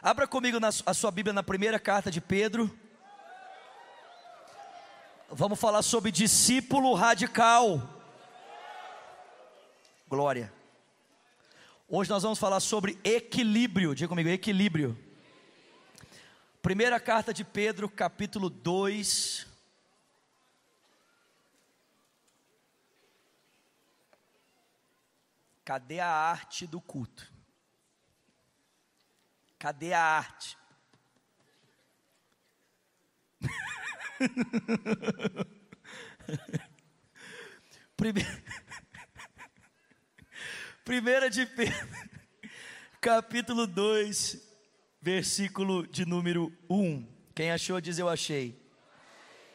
Abra comigo na, a sua Bíblia na primeira carta de Pedro. Vamos falar sobre discípulo radical. Glória. Hoje nós vamos falar sobre equilíbrio. Diga comigo, equilíbrio. Primeira carta de Pedro, capítulo 2. Cadê a arte do culto? Cadê a arte? Primeira, Primeira de Pedro, capítulo 2, versículo de número 1. Quem achou diz eu achei.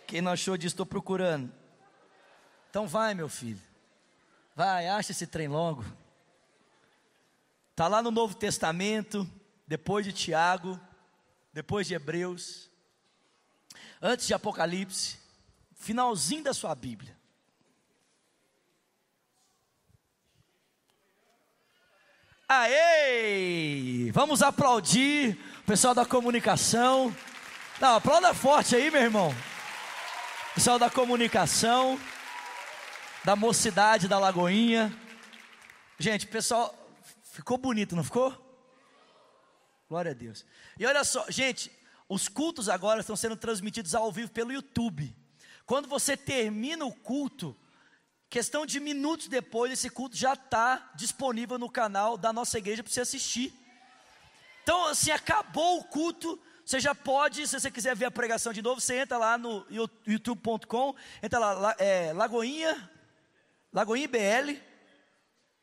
Quem não achou diz estou procurando. Então vai, meu filho. Vai, acha esse trem logo. Está lá no Novo Testamento, depois de Tiago, depois de Hebreus, antes de Apocalipse, finalzinho da sua Bíblia. Aê! Vamos aplaudir o pessoal da comunicação. Não, aplauda forte aí, meu irmão. Pessoal da comunicação, da mocidade da Lagoinha. Gente, pessoal, ficou bonito, não ficou? Glória a Deus. E olha só, gente, os cultos agora estão sendo transmitidos ao vivo pelo YouTube. Quando você termina o culto, questão de minutos depois, esse culto já está disponível no canal da nossa igreja para você assistir. Então, assim, acabou o culto, você já pode, se você quiser ver a pregação de novo, você entra lá no youtube.com, entra lá, é, Lagoinha, Lagoinha IBL,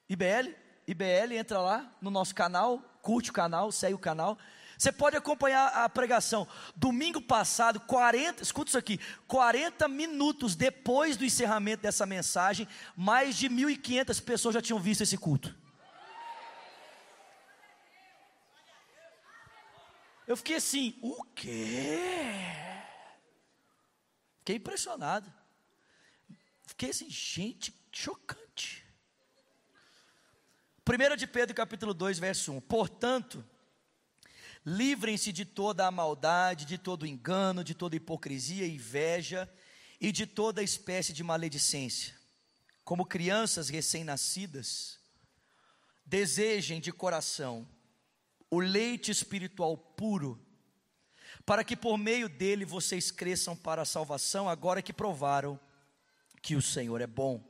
IBL, IBL, entra lá no nosso canal, curte o canal, segue o canal. Você pode acompanhar a pregação. Domingo passado, 40, escuta isso aqui, 40 minutos depois do encerramento dessa mensagem, mais de 1.500 pessoas já tinham visto esse culto. Eu fiquei assim, o quê? Fiquei impressionado. Fiquei assim, gente, chocante. 1 de Pedro capítulo 2, verso 1. Portanto, livrem-se de toda a maldade, de todo engano, de toda hipocrisia inveja e de toda espécie de maledicência. Como crianças recém-nascidas, desejem de coração o leite espiritual puro, para que por meio dele vocês cresçam para a salvação, agora que provaram que o Senhor é bom.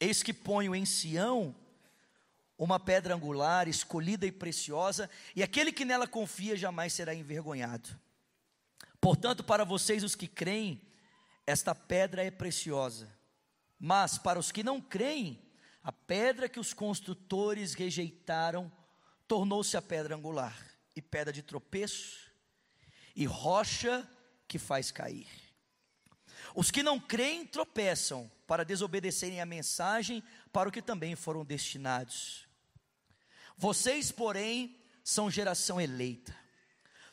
Eis que ponho em Sião uma pedra angular, escolhida e preciosa, e aquele que nela confia jamais será envergonhado. Portanto, para vocês os que creem, esta pedra é preciosa. Mas para os que não creem, a pedra que os construtores rejeitaram tornou-se a pedra angular, e pedra de tropeço, e rocha que faz cair. Os que não creem tropeçam para desobedecerem a mensagem para o que também foram destinados. Vocês, porém, são geração eleita,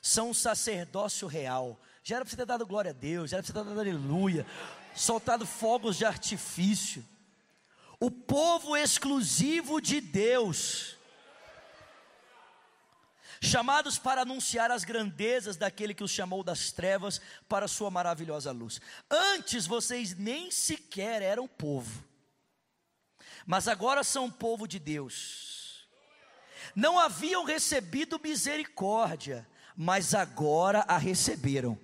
são um sacerdócio real. Já era para você ter dado glória a Deus, já era para você ter dado aleluia, soltado fogos de artifício. O povo exclusivo de Deus chamados para anunciar as grandezas daquele que os chamou das trevas para a sua maravilhosa luz. Antes vocês nem sequer eram povo, mas agora são povo de Deus. Não haviam recebido misericórdia, mas agora a receberam.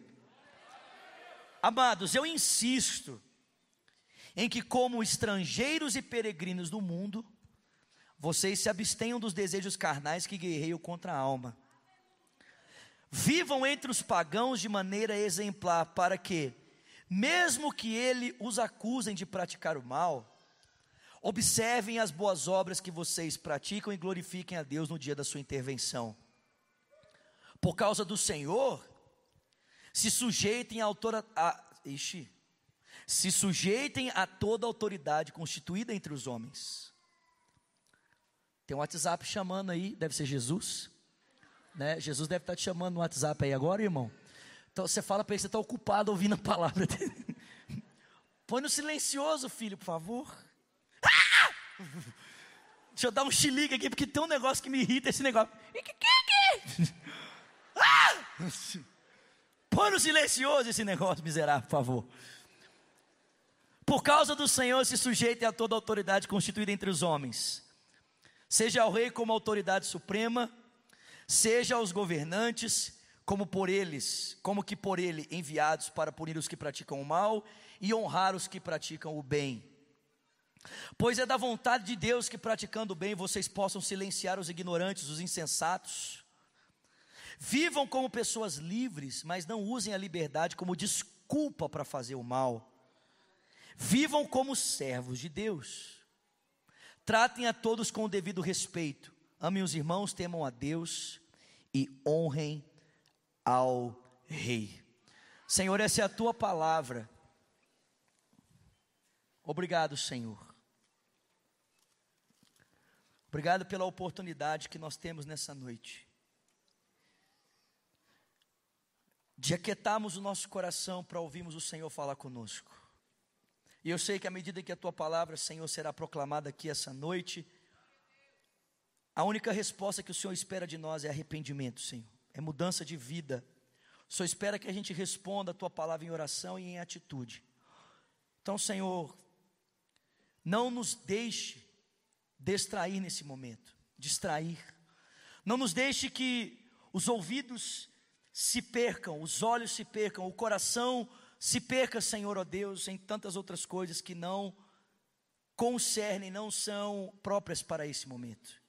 Amados, eu insisto em que, como estrangeiros e peregrinos do mundo, vocês se abstenham dos desejos carnais que guerreiam contra a alma. Vivam entre os pagãos de maneira exemplar, para que, mesmo que ele os acusem de praticar o mal, observem as boas obras que vocês praticam e glorifiquem a Deus no dia da sua intervenção. Por causa do Senhor, se sujeitem a autora, a, ixi, se sujeitem a toda autoridade constituída entre os homens. Tem um WhatsApp chamando aí, deve ser Jesus. Né? Jesus deve estar te chamando no WhatsApp aí agora, irmão. Então você fala para ele, você está ocupado ouvindo a palavra dele. Põe no silencioso, filho, por favor. Ah! Deixa eu dar um xilique aqui, porque tem um negócio que me irrita esse negócio. Ah! Põe no silencioso esse negócio, miserável, por favor. Por causa do Senhor, se sujeite a toda autoridade constituída entre os homens. Seja ao rei como autoridade suprema, seja aos governantes, como por eles, como que por ele enviados para punir os que praticam o mal e honrar os que praticam o bem. Pois é da vontade de Deus que praticando o bem vocês possam silenciar os ignorantes, os insensatos. Vivam como pessoas livres, mas não usem a liberdade como desculpa para fazer o mal. Vivam como servos de Deus. Tratem a todos com o devido respeito. Amem os irmãos, temam a Deus e honrem ao Rei. Senhor, essa é a tua palavra. Obrigado, Senhor. Obrigado pela oportunidade que nós temos nessa noite. De aquietarmos o nosso coração para ouvirmos o Senhor falar conosco. E eu sei que à medida que a tua palavra, Senhor, será proclamada aqui essa noite, a única resposta que o Senhor espera de nós é arrependimento, Senhor é mudança de vida. Só espera que a gente responda a tua palavra em oração e em atitude. Então, Senhor, não nos deixe distrair nesse momento, distrair. Não nos deixe que os ouvidos se percam, os olhos se percam, o coração se perca, Senhor, ó Deus, em tantas outras coisas que não concernem, não são próprias para esse momento.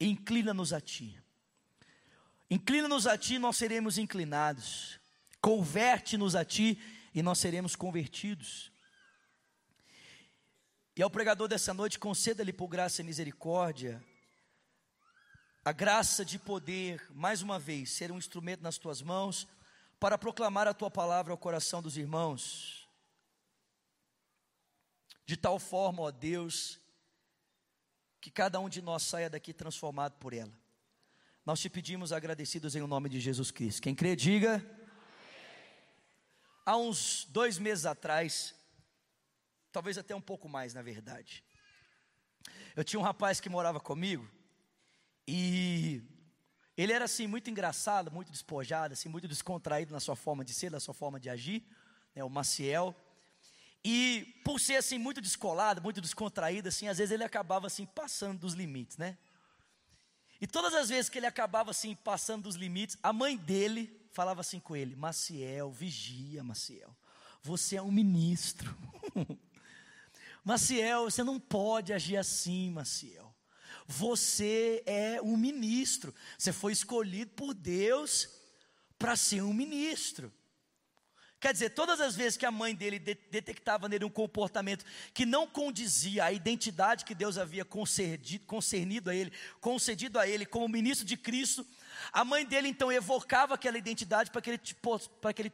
Inclina-nos a Ti. Inclina-nos a ti, nós seremos inclinados. Converte-nos a ti e nós seremos convertidos. E ao pregador dessa noite, conceda-lhe por graça e misericórdia a graça de poder, mais uma vez, ser um instrumento nas tuas mãos para proclamar a tua palavra ao coração dos irmãos. De tal forma, ó Deus, que cada um de nós saia daqui transformado por ela. Nós te pedimos agradecidos em o nome de Jesus Cristo. Quem crê, diga. Há uns dois meses atrás, talvez até um pouco mais, na verdade, eu tinha um rapaz que morava comigo e ele era assim muito engraçado, muito despojado, assim muito descontraído na sua forma de ser, na sua forma de agir, né, o Maciel. E por ser assim muito descolado, muito descontraído, assim, às vezes ele acabava assim passando dos limites, né? E todas as vezes que ele acabava assim, passando dos limites, a mãe dele falava assim com ele: Maciel, vigia, Maciel, você é um ministro. Maciel, você não pode agir assim, Maciel. Você é um ministro. Você foi escolhido por Deus para ser um ministro. Quer dizer, todas as vezes que a mãe dele de detectava nele um comportamento que não condizia à identidade que Deus havia concernido a ele, concedido a ele como ministro de Cristo, a mãe dele então evocava aquela identidade para que ele para que ele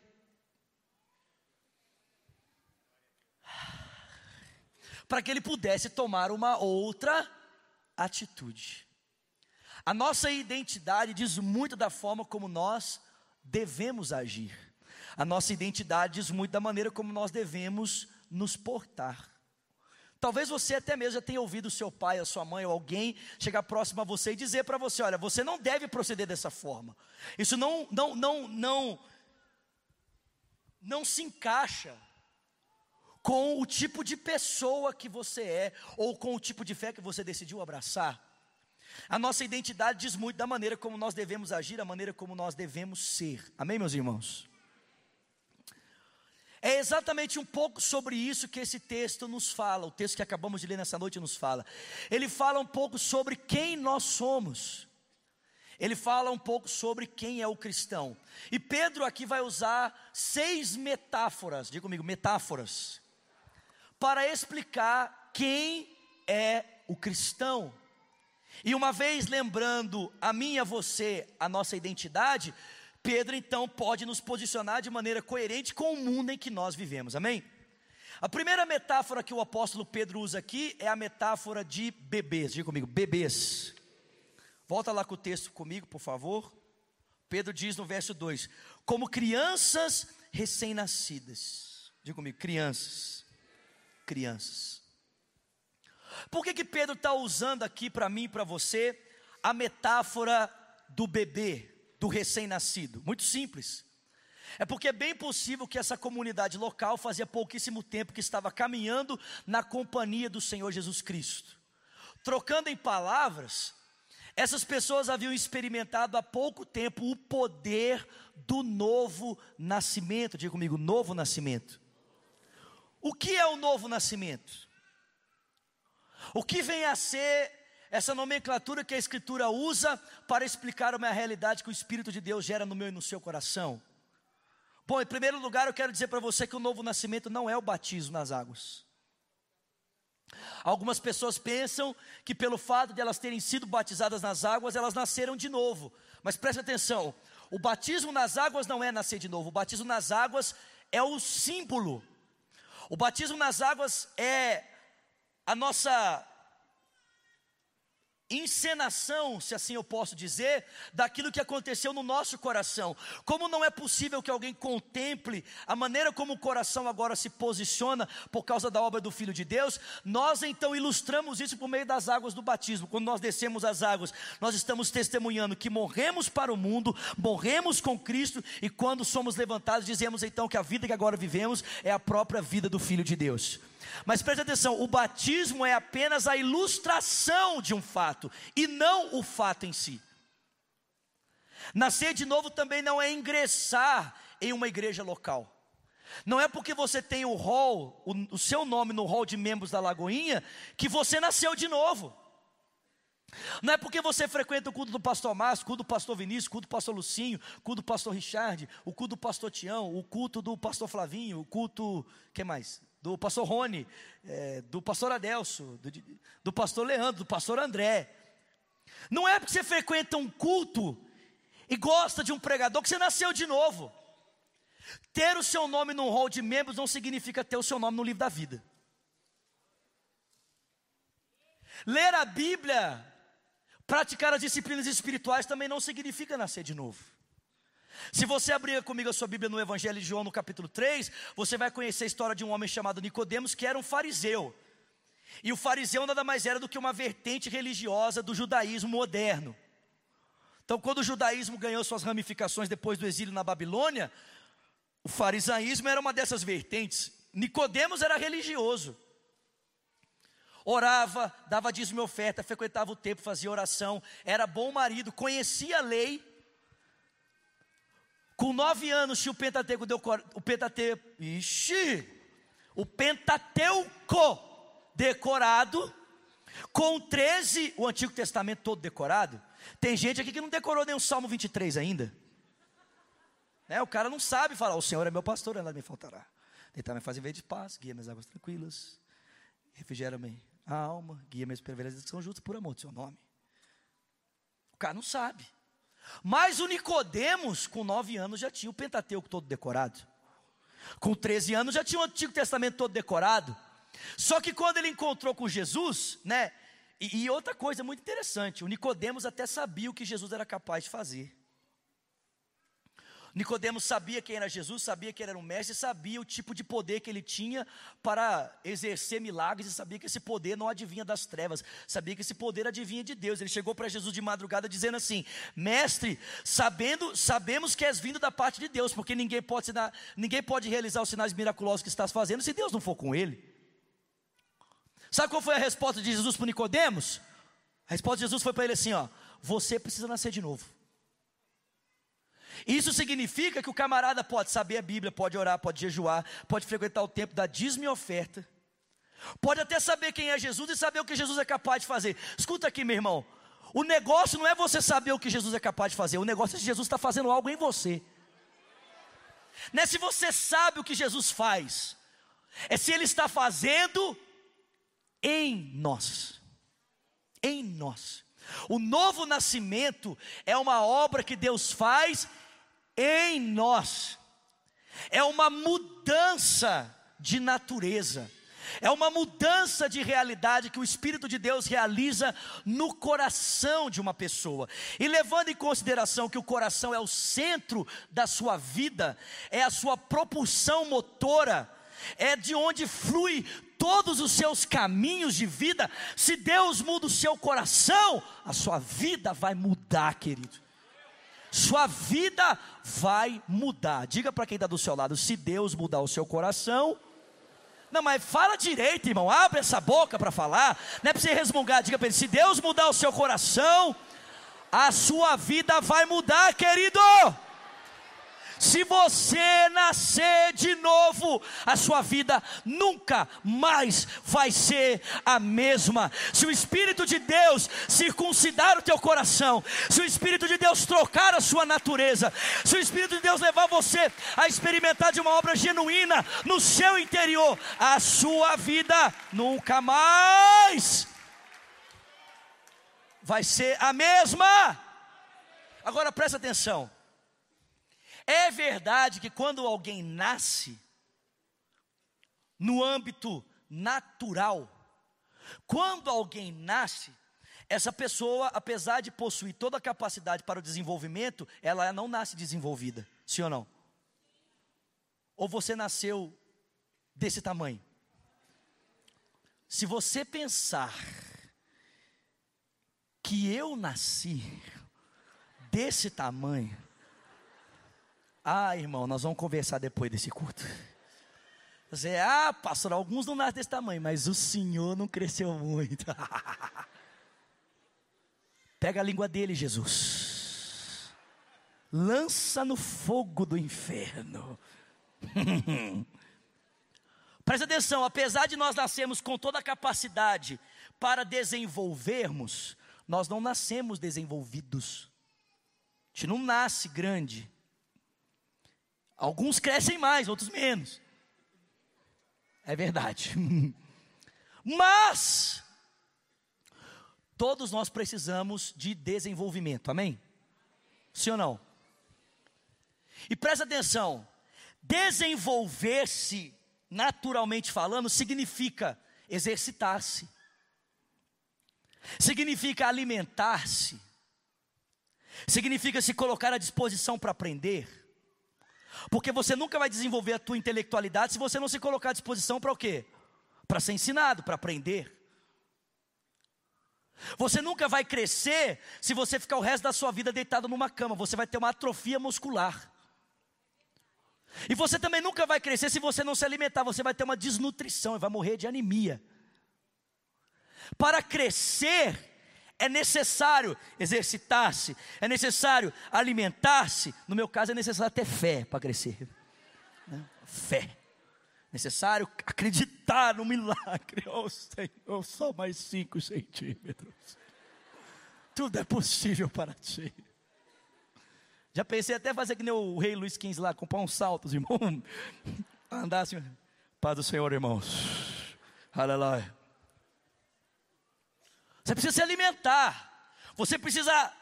para que ele pudesse tomar uma outra atitude. A nossa identidade diz muito da forma como nós devemos agir. A nossa identidade diz muito da maneira como nós devemos nos portar. Talvez você até mesmo já tenha ouvido seu pai, a sua mãe ou alguém chegar próximo a você e dizer para você: olha, você não deve proceder dessa forma. Isso não, não, não, não, não se encaixa com o tipo de pessoa que você é ou com o tipo de fé que você decidiu abraçar. A nossa identidade diz muito da maneira como nós devemos agir, a maneira como nós devemos ser. Amém, meus irmãos? É exatamente um pouco sobre isso que esse texto nos fala, o texto que acabamos de ler nessa noite nos fala. Ele fala um pouco sobre quem nós somos. Ele fala um pouco sobre quem é o cristão. E Pedro aqui vai usar seis metáforas, diga comigo, metáforas, para explicar quem é o cristão. E uma vez lembrando a mim e a você a nossa identidade, Pedro então pode nos posicionar de maneira coerente com o mundo em que nós vivemos, amém? A primeira metáfora que o apóstolo Pedro usa aqui é a metáfora de bebês, diga comigo, bebês. Volta lá com o texto comigo, por favor. Pedro diz no verso 2: Como crianças recém-nascidas. Diga comigo, crianças. Crianças. Por que, que Pedro está usando aqui para mim e para você a metáfora do bebê, do recém-nascido? Muito simples. É porque é bem possível que essa comunidade local fazia pouquíssimo tempo que estava caminhando na companhia do Senhor Jesus Cristo. Trocando em palavras, essas pessoas haviam experimentado há pouco tempo o poder do novo nascimento. Diga comigo, novo nascimento. O que é o novo nascimento? O que vem a ser essa nomenclatura que a Escritura usa para explicar uma realidade que o Espírito de Deus gera no meu e no seu coração? Bom, em primeiro lugar, eu quero dizer para você que o novo nascimento não é o batismo nas águas. Algumas pessoas pensam que pelo fato de elas terem sido batizadas nas águas, elas nasceram de novo. Mas preste atenção: o batismo nas águas não é nascer de novo, o batismo nas águas é o símbolo. O batismo nas águas é a nossa encenação, se assim eu posso dizer, daquilo que aconteceu no nosso coração. Como não é possível que alguém contemple a maneira como o coração agora se posiciona por causa da obra do Filho de Deus, nós então ilustramos isso por meio das águas do batismo. Quando nós descemos as águas, nós estamos testemunhando que morremos para o mundo, morremos com Cristo e quando somos levantados, dizemos então que a vida que agora vivemos é a própria vida do Filho de Deus. Mas preste atenção: o batismo é apenas a ilustração de um fato, e não o fato em si. Nascer de novo também não é ingressar em uma igreja local. Não é porque você tem o rol, o, o seu nome no rol de membros da Lagoinha, que você nasceu de novo. Não é porque você frequenta o culto do pastor Márcio, o culto do pastor Vinícius, o culto do pastor Lucinho, o culto do pastor Richard, o culto do pastor Tião, o culto do pastor Flavinho, o culto. que mais? Do pastor Rony, é, do pastor Adelso, do, do pastor Leandro, do pastor André. Não é porque você frequenta um culto e gosta de um pregador que você nasceu de novo. Ter o seu nome no hall de membros não significa ter o seu nome no livro da vida. Ler a Bíblia, praticar as disciplinas espirituais também não significa nascer de novo. Se você abrir comigo a sua Bíblia no Evangelho de João, no capítulo 3, você vai conhecer a história de um homem chamado Nicodemos, que era um fariseu. E o fariseu nada mais era do que uma vertente religiosa do judaísmo moderno. Então, quando o judaísmo ganhou suas ramificações depois do exílio na Babilônia, o farisaísmo era uma dessas vertentes. Nicodemos era religioso. Orava, dava dízimo e oferta, frequentava o templo, fazia oração, era bom marido, conhecia a lei com nove anos tinha o Pentateuco, deu, o Pentateuco, ixi, o Pentateuco decorado, com 13, o Antigo Testamento todo decorado. Tem gente aqui que não decorou nem o Salmo 23 ainda. Né? O cara não sabe falar, o Senhor é meu pastor, nada me faltará. Deitar me fazer ver de paz, guia minhas águas tranquilas, refrigera-me a alma, guia minhas perversas que são justas por amor do seu nome. O cara não sabe. Mas o Nicodemos, com nove anos, já tinha o Pentateuco todo decorado. Com 13 anos já tinha o Antigo Testamento todo decorado. Só que quando ele encontrou com Jesus, né? E, e outra coisa muito interessante, o Nicodemos até sabia o que Jesus era capaz de fazer. Nicodemos sabia quem era Jesus, sabia que ele era um mestre, sabia o tipo de poder que ele tinha para exercer milagres e sabia que esse poder não adivinha das trevas, sabia que esse poder adivinha de Deus. Ele chegou para Jesus de madrugada dizendo assim: "Mestre, sabendo, sabemos que és vindo da parte de Deus, porque ninguém pode ninguém pode realizar os sinais miraculosos que estás fazendo se Deus não for com ele." Sabe qual foi a resposta de Jesus para Nicodemos? A resposta de Jesus foi para ele assim, ó: "Você precisa nascer de novo." Isso significa que o camarada pode saber a Bíblia, pode orar, pode jejuar, pode frequentar o templo da dízimo e oferta, pode até saber quem é Jesus e saber o que Jesus é capaz de fazer. Escuta aqui, meu irmão. O negócio não é você saber o que Jesus é capaz de fazer, o negócio é se Jesus está fazendo algo em você. Não é se você sabe o que Jesus faz, é se Ele está fazendo em nós. Em nós. O novo nascimento é uma obra que Deus faz em nós é uma mudança de natureza. É uma mudança de realidade que o Espírito de Deus realiza no coração de uma pessoa. E levando em consideração que o coração é o centro da sua vida, é a sua propulsão motora, é de onde flui todos os seus caminhos de vida. Se Deus muda o seu coração, a sua vida vai mudar, querido. Sua vida vai mudar. Diga para quem está do seu lado: se Deus mudar o seu coração, não, mas fala direito, irmão. Abre essa boca para falar. Não é para você resmungar. Diga para ele: se Deus mudar o seu coração, a sua vida vai mudar, querido. Se você nascer de novo, a sua vida nunca mais vai ser a mesma. Se o Espírito de Deus circuncidar o teu coração, se o Espírito de Deus trocar a sua natureza, se o Espírito de Deus levar você a experimentar de uma obra genuína no seu interior, a sua vida nunca mais vai ser a mesma. Agora presta atenção. É verdade que quando alguém nasce, no âmbito natural, quando alguém nasce, essa pessoa, apesar de possuir toda a capacidade para o desenvolvimento, ela não nasce desenvolvida, sim ou não? Ou você nasceu desse tamanho? Se você pensar que eu nasci desse tamanho, ah, irmão, nós vamos conversar depois desse culto. Você, ah, pastor, alguns não nascem desse tamanho, mas o senhor não cresceu muito. Pega a língua dele, Jesus. Lança no fogo do inferno. Presta atenção, apesar de nós nascermos com toda a capacidade para desenvolvermos, nós não nascemos desenvolvidos. A gente não nasce grande. Alguns crescem mais, outros menos. É verdade. Mas, todos nós precisamos de desenvolvimento, amém? Sim ou não? E presta atenção: desenvolver-se, naturalmente falando, significa exercitar-se, significa alimentar-se, significa se colocar à disposição para aprender porque você nunca vai desenvolver a tua intelectualidade se você não se colocar à disposição para o quê? Para ser ensinado, para aprender. Você nunca vai crescer se você ficar o resto da sua vida deitado numa cama, você vai ter uma atrofia muscular. E você também nunca vai crescer se você não se alimentar, você vai ter uma desnutrição e vai morrer de anemia. Para crescer, é necessário exercitar-se, é necessário alimentar-se. No meu caso, é necessário ter fé para crescer. Né? Fé. Necessário acreditar no milagre. Oh Senhor, só mais cinco centímetros. Tudo é possível para ti. Já pensei até fazer que nem o rei Luiz XV lá, comprar uns saltos, irmão. Andar assim. Paz do Senhor, irmãos. Aleluia. Você precisa se alimentar. Você precisa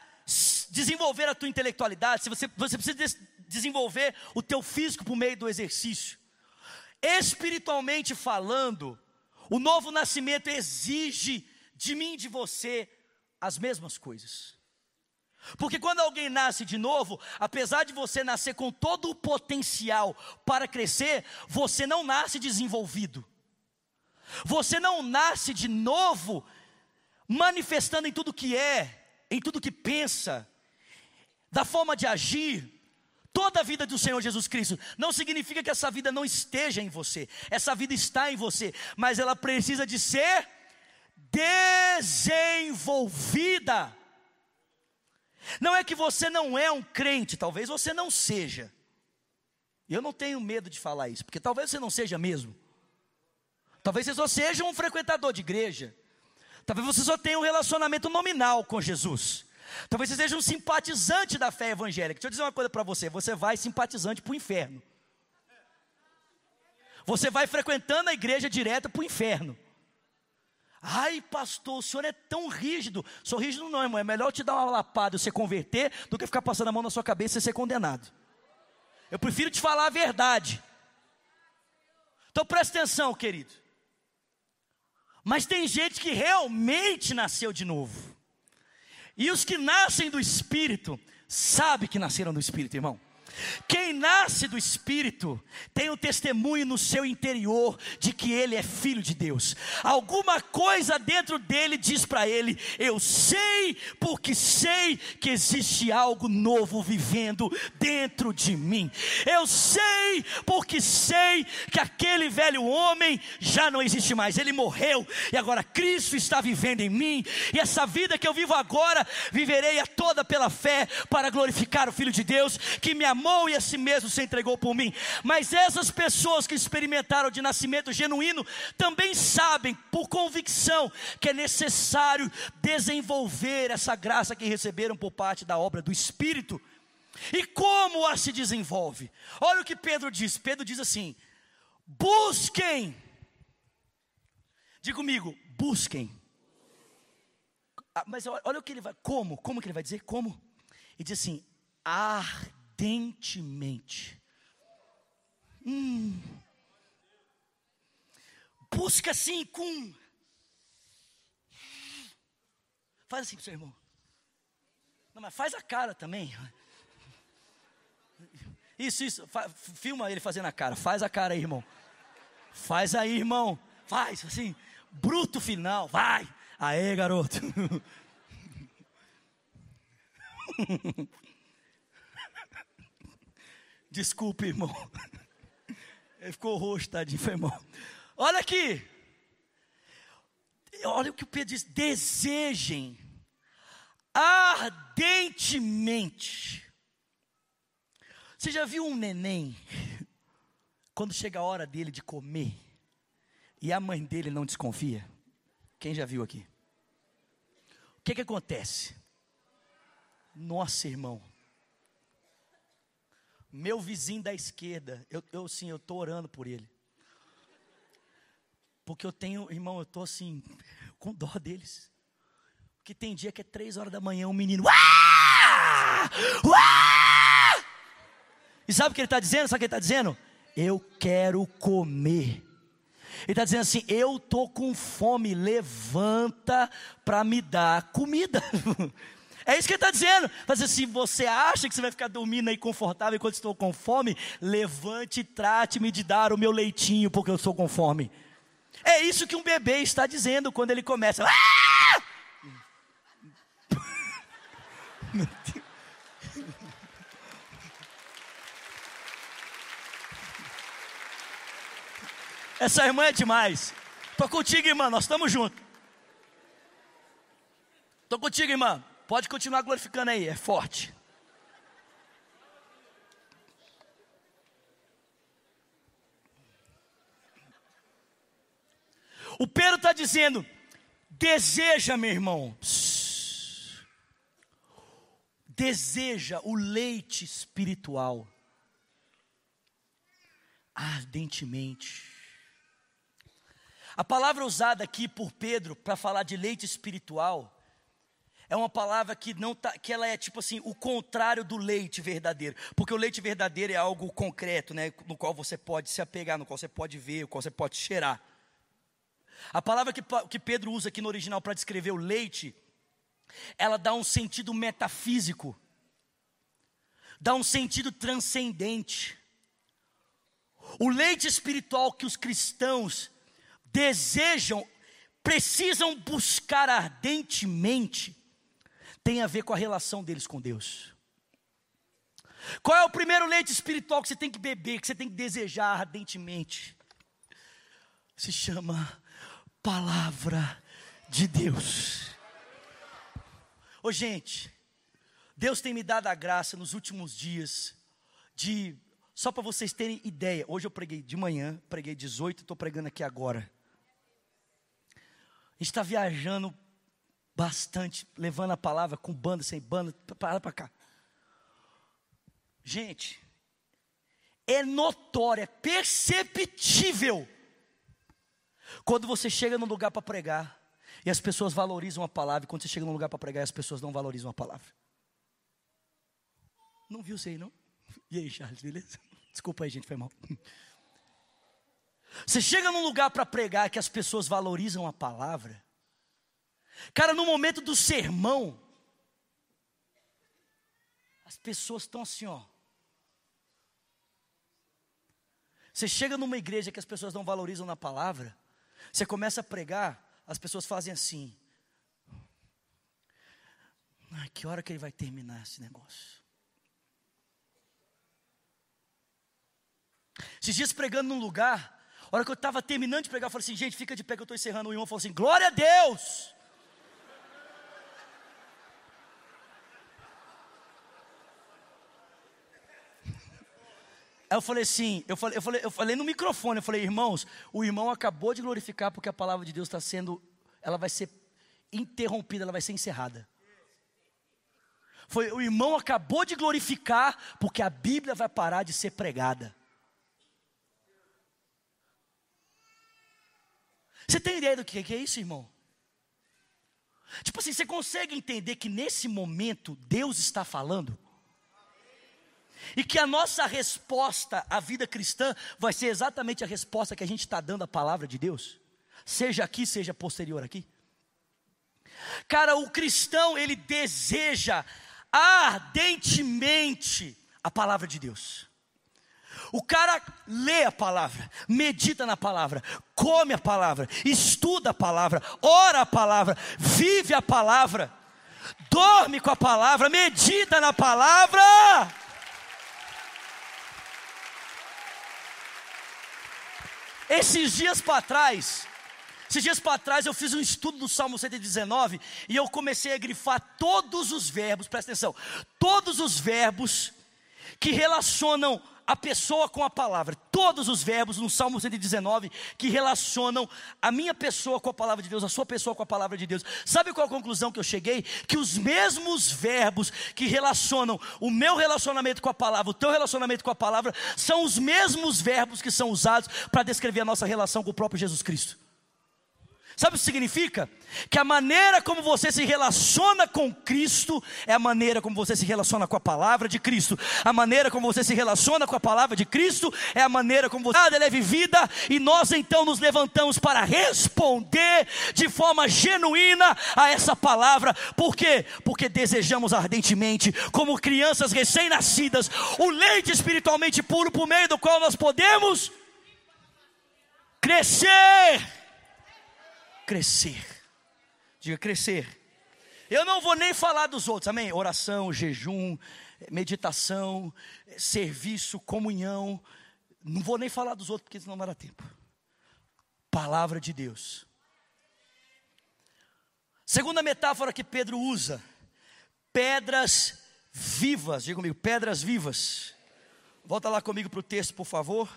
desenvolver a tua intelectualidade. Você, você precisa des desenvolver o teu físico por meio do exercício. Espiritualmente falando, o novo nascimento exige de mim e de você as mesmas coisas. Porque quando alguém nasce de novo, apesar de você nascer com todo o potencial para crescer, você não nasce desenvolvido. Você não nasce de novo manifestando em tudo que é, em tudo que pensa, da forma de agir, toda a vida do Senhor Jesus Cristo. Não significa que essa vida não esteja em você, essa vida está em você, mas ela precisa de ser desenvolvida. Não é que você não é um crente, talvez você não seja. Eu não tenho medo de falar isso, porque talvez você não seja mesmo. Talvez você só seja um frequentador de igreja. Talvez você só tenha um relacionamento nominal com Jesus. Talvez você seja um simpatizante da fé evangélica. Deixa eu dizer uma coisa para você: você vai simpatizante para o inferno. Você vai frequentando a igreja direto para o inferno. Ai, pastor, o senhor é tão rígido. Sou rígido não, irmão. É melhor te dar uma lapada e você converter do que ficar passando a mão na sua cabeça e ser condenado. Eu prefiro te falar a verdade. Então presta atenção, querido. Mas tem gente que realmente nasceu de novo. E os que nascem do Espírito, sabe que nasceram do Espírito, irmão. Quem nasce do Espírito tem o testemunho no seu interior de que ele é filho de Deus. Alguma coisa dentro dele diz para ele: Eu sei, porque sei que existe algo novo vivendo dentro de mim. Eu sei, porque sei que aquele velho homem já não existe mais. Ele morreu e agora Cristo está vivendo em mim. E essa vida que eu vivo agora, viverei a toda pela fé para glorificar o Filho de Deus que me amou amou e a si mesmo se entregou por mim. Mas essas pessoas que experimentaram de nascimento genuíno também sabem, por convicção, que é necessário desenvolver essa graça que receberam por parte da obra do Espírito. E como a se desenvolve? Olha o que Pedro diz: Pedro diz assim: busquem. Diga comigo, busquem. Ah, mas olha o que ele vai, como? Como que ele vai dizer? Como? Ele diz assim: arde ardentemente. Hum. Busca assim com. Faz assim pro seu irmão. Não, mas faz a cara também. Isso, isso. Fa filma ele fazendo a cara. Faz a cara aí, irmão. Faz aí, irmão. Faz, assim. Bruto final. Vai. Aê, garoto. Desculpe, irmão. Ele ficou roxo, tadinho, foi irmão. Olha aqui. Olha o que o Pedro diz: desejem ardentemente. Você já viu um neném, quando chega a hora dele de comer, e a mãe dele não desconfia? Quem já viu aqui? O que que acontece? Nossa, irmão, meu vizinho da esquerda, eu, eu sim, eu estou orando por ele. Porque eu tenho, irmão, eu estou assim, com dó deles. Porque tem dia que é três horas da manhã, um menino. Uá! Uá! E sabe o que ele está dizendo? Sabe o que ele está dizendo? Eu quero comer. Ele está dizendo assim: Eu estou com fome, levanta para me dar comida. É isso que ele está dizendo. Mas assim, você acha que você vai ficar dormindo aí confortável enquanto estou com fome? Levante e trate-me de dar o meu leitinho, porque eu estou com fome. É isso que um bebê está dizendo quando ele começa. Ah! Essa irmã é demais. Estou contigo, irmã. Nós estamos juntos. Estou contigo, irmã. Pode continuar glorificando aí, é forte. O Pedro está dizendo: deseja, meu irmão, deseja o leite espiritual ardentemente. A palavra usada aqui por Pedro para falar de leite espiritual é uma palavra que não tá, que ela é tipo assim, o contrário do leite verdadeiro. Porque o leite verdadeiro é algo concreto, né, no qual você pode se apegar, no qual você pode ver, no qual você pode cheirar. A palavra que, que Pedro usa aqui no original para descrever o leite, ela dá um sentido metafísico, dá um sentido transcendente. O leite espiritual que os cristãos desejam, precisam buscar ardentemente, tem a ver com a relação deles com Deus. Qual é o primeiro leite espiritual que você tem que beber, que você tem que desejar ardentemente? Se chama Palavra de Deus. Ô gente, Deus tem me dado a graça nos últimos dias de, só para vocês terem ideia, hoje eu preguei de manhã, preguei 18, estou pregando aqui agora. A gente está viajando bastante, levando a palavra com banda, sem banda, para para cá. Gente, é notório, é perceptível, quando você chega num lugar para pregar, e as pessoas valorizam a palavra, e quando você chega num lugar para pregar, as pessoas não valorizam a palavra. Não viu isso aí, não? E aí, Charles, beleza? Desculpa aí, gente, foi mal. Você chega num lugar para pregar que as pessoas valorizam a palavra. Cara, no momento do sermão, as pessoas estão assim, ó. Você chega numa igreja que as pessoas não valorizam na palavra, você começa a pregar, as pessoas fazem assim. Ai, que hora que ele vai terminar esse negócio? Esses dias pregando num lugar, a hora que eu estava terminando de pregar, eu falei assim, gente, fica de pé que eu estou encerrando. O irmão falou assim, glória a Deus! Aí eu falei assim, eu falei, eu falei, eu falei no microfone, eu falei, irmãos, o irmão acabou de glorificar porque a palavra de Deus está sendo, ela vai ser interrompida, ela vai ser encerrada. Foi o irmão acabou de glorificar porque a Bíblia vai parar de ser pregada. Você tem ideia do que é isso, irmão? Tipo assim, você consegue entender que nesse momento Deus está falando? E que a nossa resposta à vida cristã vai ser exatamente a resposta que a gente está dando à palavra de Deus? Seja aqui, seja posterior aqui. Cara, o cristão, ele deseja ardentemente a palavra de Deus. O cara lê a palavra, medita na palavra, come a palavra, estuda a palavra, ora a palavra, vive a palavra, dorme com a palavra, medita na palavra. Esses dias para trás, esses dias para trás eu fiz um estudo do Salmo 119 e eu comecei a grifar todos os verbos, presta atenção, todos os verbos que relacionam a pessoa com a palavra. Todos os verbos no Salmo 119 que relacionam a minha pessoa com a palavra de Deus, a sua pessoa com a palavra de Deus. Sabe qual a conclusão que eu cheguei? Que os mesmos verbos que relacionam o meu relacionamento com a palavra, o teu relacionamento com a palavra, são os mesmos verbos que são usados para descrever a nossa relação com o próprio Jesus Cristo. Sabe o que significa? Que a maneira como você se relaciona com Cristo é a maneira como você se relaciona com a palavra de Cristo. A maneira como você se relaciona com a palavra de Cristo é a maneira como você ela é vivida e nós então nos levantamos para responder de forma genuína a essa palavra. Por quê? Porque desejamos ardentemente, como crianças recém-nascidas, o leite espiritualmente puro por meio do qual nós podemos crescer crescer. Diga crescer. Eu não vou nem falar dos outros, amém? Oração, jejum, meditação, serviço, comunhão. Não vou nem falar dos outros, porque senão não vai dar tempo. Palavra de Deus. Segunda metáfora que Pedro usa: pedras vivas. Diga comigo, pedras vivas. Volta lá comigo para o texto, por favor.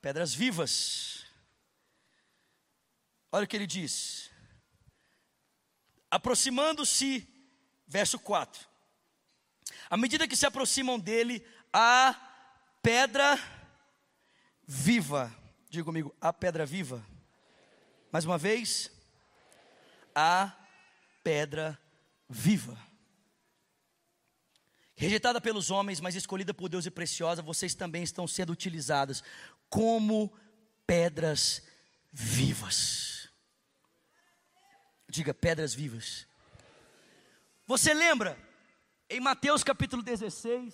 Pedras vivas. Olha o que ele diz. Aproximando-se, verso 4. À medida que se aproximam dele, a pedra viva. Diga comigo, a pedra viva. Mais uma vez, a pedra viva. Rejeitada pelos homens, mas escolhida por Deus e preciosa, vocês também estão sendo utilizadas como pedras vivas. Diga pedras vivas. Você lembra em Mateus capítulo 16,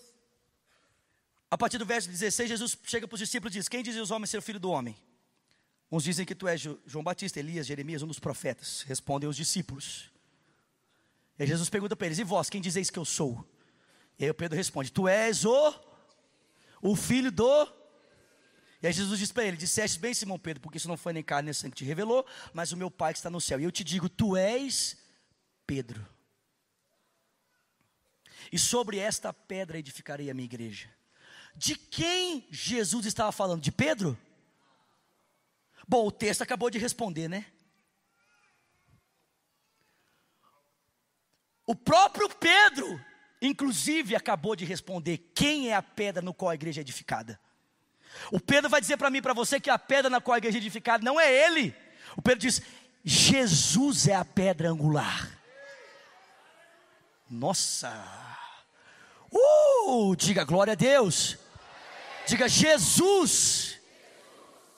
a partir do verso 16, Jesus chega para os discípulos e diz: Quem dizem os homens ser o filho do homem? Uns dizem que tu és João Batista, Elias, Jeremias, um dos profetas. Respondem os discípulos. E Jesus pergunta para eles: E vós, quem dizeis que eu sou? E aí o Pedro responde: Tu és o, o filho do e aí Jesus diz para ele: Disseste bem, Simão Pedro, porque isso não foi nem carne nem sangue que te revelou, mas o meu Pai que está no céu. E eu te digo: Tu és Pedro. E sobre esta pedra edificarei a minha igreja. De quem Jesus estava falando? De Pedro? Bom, o texto acabou de responder, né? O próprio Pedro, inclusive, acabou de responder: quem é a pedra no qual a igreja é edificada? O Pedro vai dizer para mim, para você, que a pedra na qual a igreja é edificada não é ele. O Pedro diz: Jesus é a pedra angular. Nossa! Uh! Diga glória a Deus. Diga Jesus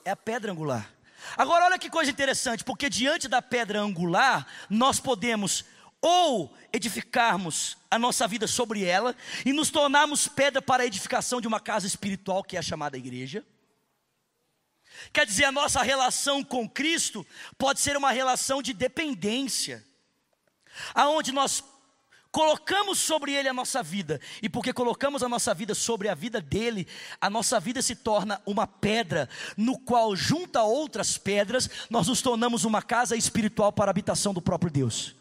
é a pedra angular. Agora olha que coisa interessante, porque diante da pedra angular, nós podemos ou edificarmos a nossa vida sobre ela e nos tornarmos pedra para a edificação de uma casa espiritual que é a chamada igreja. Quer dizer, a nossa relação com Cristo pode ser uma relação de dependência, aonde nós colocamos sobre ele a nossa vida, e porque colocamos a nossa vida sobre a vida dele, a nossa vida se torna uma pedra, no qual, junto a outras pedras, nós nos tornamos uma casa espiritual para a habitação do próprio Deus.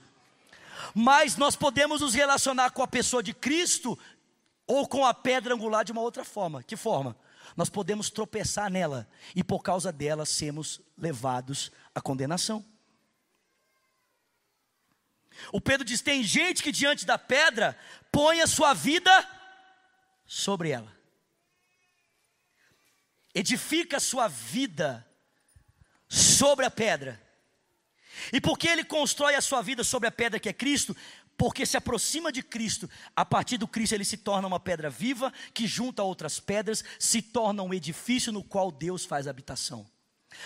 Mas nós podemos nos relacionar com a pessoa de Cristo ou com a pedra angular de uma outra forma. Que forma? Nós podemos tropeçar nela e por causa dela sermos levados à condenação. O Pedro diz: tem gente que diante da pedra põe a sua vida sobre ela, edifica a sua vida sobre a pedra. E porque ele constrói a sua vida sobre a pedra que é Cristo, porque se aproxima de Cristo, a partir do Cristo ele se torna uma pedra viva, que junta a outras pedras, se torna um edifício no qual Deus faz habitação.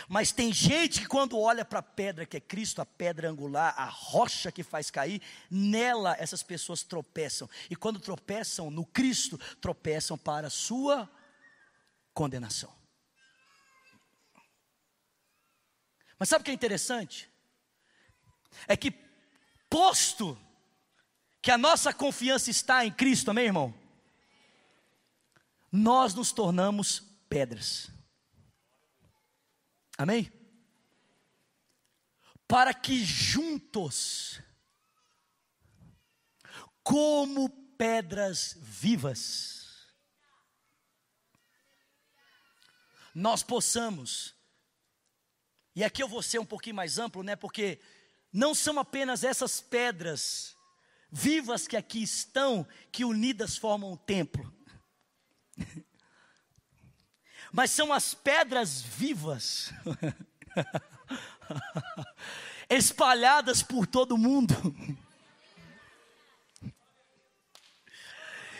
Mas tem gente que quando olha para a pedra que é Cristo, a pedra angular, a rocha que faz cair, nela essas pessoas tropeçam. E quando tropeçam no Cristo, tropeçam para a sua condenação. Mas sabe o que é interessante? É que posto que a nossa confiança está em Cristo, amém, irmão? Nós nos tornamos pedras. Amém? Para que juntos, como pedras vivas, nós possamos, e aqui eu vou ser um pouquinho mais amplo, né? Porque não são apenas essas pedras vivas que aqui estão, que unidas formam o templo. mas são as pedras vivas, espalhadas por todo mundo,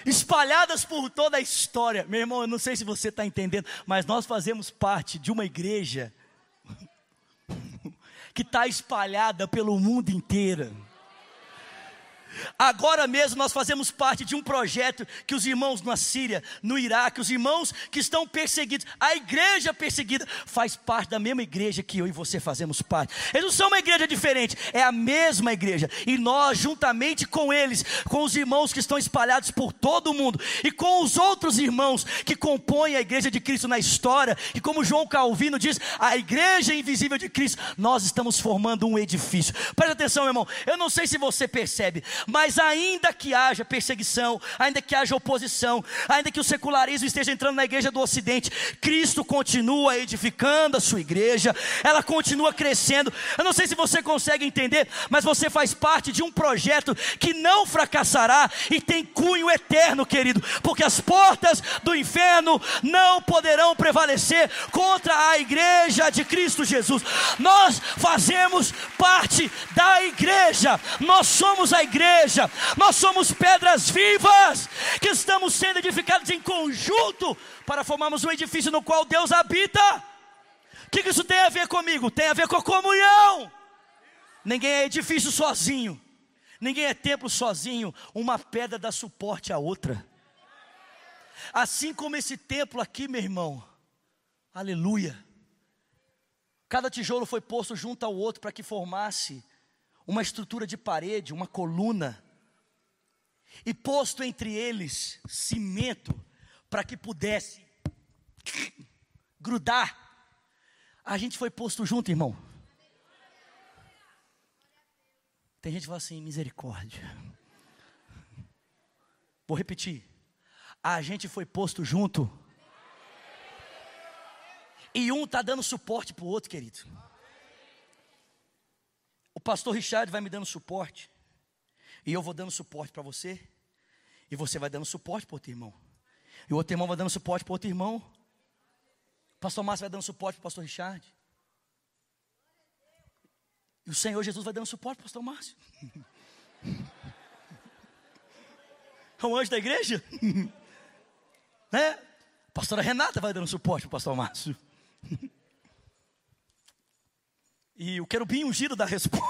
espalhadas por toda a história. Meu irmão, eu não sei se você está entendendo, mas nós fazemos parte de uma igreja que está espalhada pelo mundo inteiro. Agora mesmo nós fazemos parte de um projeto que os irmãos na Síria, no Iraque, os irmãos que estão perseguidos, a igreja perseguida, faz parte da mesma igreja que eu e você fazemos parte. Eles não são uma igreja diferente, é a mesma igreja. E nós, juntamente com eles, com os irmãos que estão espalhados por todo o mundo, e com os outros irmãos que compõem a igreja de Cristo na história, e como João Calvino diz, a igreja invisível de Cristo, nós estamos formando um edifício. Presta atenção, meu irmão, eu não sei se você percebe, mas ainda que haja perseguição, ainda que haja oposição, ainda que o secularismo esteja entrando na igreja do Ocidente, Cristo continua edificando a sua igreja, ela continua crescendo. Eu não sei se você consegue entender, mas você faz parte de um projeto que não fracassará e tem cunho eterno, querido, porque as portas do inferno não poderão prevalecer contra a igreja de Cristo Jesus. Nós fazemos parte da igreja, nós somos a igreja igreja, nós somos pedras vivas que estamos sendo edificadas em conjunto para formarmos um edifício no qual Deus habita. O que isso tem a ver comigo? Tem a ver com a comunhão. Ninguém é edifício sozinho, ninguém é templo sozinho. Uma pedra dá suporte à outra. Assim como esse templo aqui, meu irmão, aleluia. Cada tijolo foi posto junto ao outro para que formasse uma estrutura de parede, uma coluna, e posto entre eles cimento para que pudesse grudar. A gente foi posto junto, irmão. Tem gente que fala assim, misericórdia. Vou repetir. A gente foi posto junto. E um está dando suporte para o outro, querido pastor Richard vai me dando suporte. E eu vou dando suporte para você. E você vai dando suporte para outro irmão. E o outro irmão vai dando suporte para outro irmão. O pastor Márcio vai dando suporte para o pastor Richard. E o Senhor Jesus vai dando suporte para o pastor Márcio. É um anjo da igreja? né? A pastora Renata vai dando suporte para o pastor Márcio. E o querubim ungido dá resposta.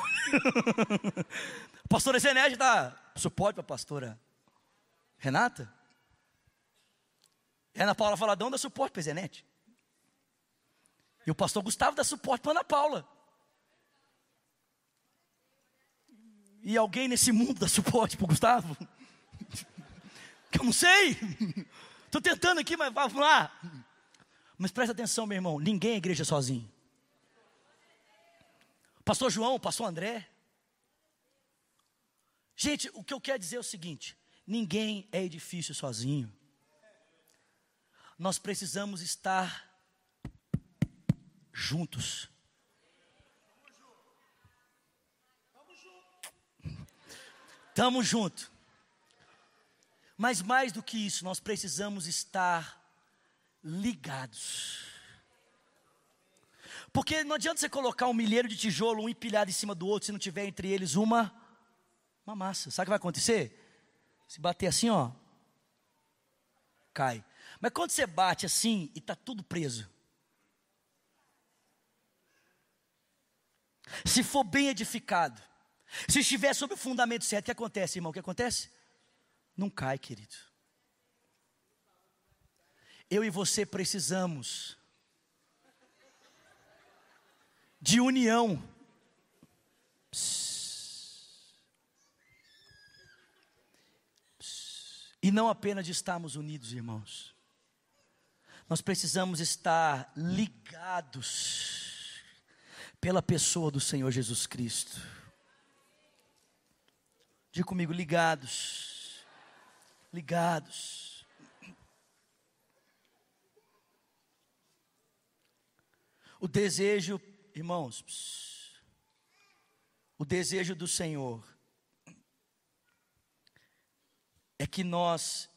o pastor Zenete dá suporte para a pastora Renata. A Ana Paula Faladão dá suporte para Zenete. E o pastor Gustavo dá suporte para Ana Paula. E alguém nesse mundo dá suporte para o Gustavo? que eu não sei. Estou tentando aqui, mas vamos lá. Mas presta atenção, meu irmão: ninguém é igreja sozinho. Pastor João, pastor André. Gente, o que eu quero dizer é o seguinte: ninguém é edifício sozinho. Nós precisamos estar juntos. Estamos juntos. Mas mais do que isso, nós precisamos estar ligados. Porque não adianta você colocar um milheiro de tijolo, um empilhado em cima do outro, se não tiver entre eles uma, uma massa. Sabe o que vai acontecer? Se bater assim, ó, cai. Mas quando você bate assim e está tudo preso, se for bem edificado, se estiver sob o fundamento certo, o que acontece, irmão? O que acontece? Não cai, querido. Eu e você precisamos de união. E não apenas de estarmos unidos, irmãos. Nós precisamos estar ligados pela pessoa do Senhor Jesus Cristo. Diga comigo, ligados. Ligados. O desejo Irmãos, o desejo do Senhor é que nós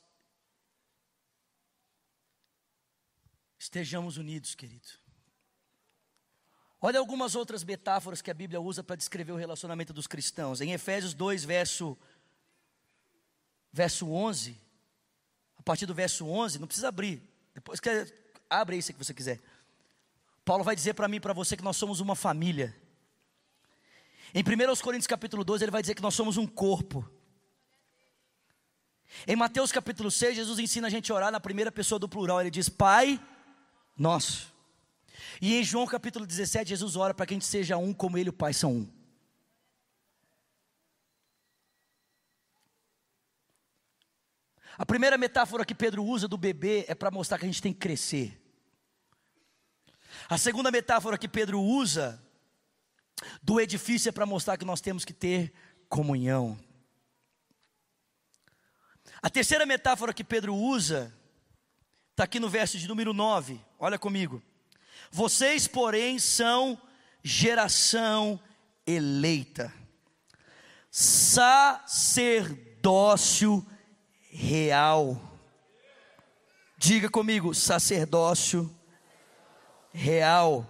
estejamos unidos, querido. Olha algumas outras metáforas que a Bíblia usa para descrever o relacionamento dos cristãos. Em Efésios 2, verso, verso 11, a partir do verso 11, não precisa abrir, depois que abre aí se você quiser. Paulo vai dizer para mim e para você que nós somos uma família. Em 1 Coríntios capítulo 12, ele vai dizer que nós somos um corpo. Em Mateus capítulo 6, Jesus ensina a gente a orar na primeira pessoa do plural. Ele diz: Pai nosso. E em João capítulo 17, Jesus ora para que a gente seja um como Ele e o Pai são um. A primeira metáfora que Pedro usa do bebê é para mostrar que a gente tem que crescer. A segunda metáfora que Pedro usa do edifício é para mostrar que nós temos que ter comunhão. A terceira metáfora que Pedro usa está aqui no verso de número 9, olha comigo. Vocês, porém, são geração eleita, sacerdócio real. Diga comigo, sacerdócio real,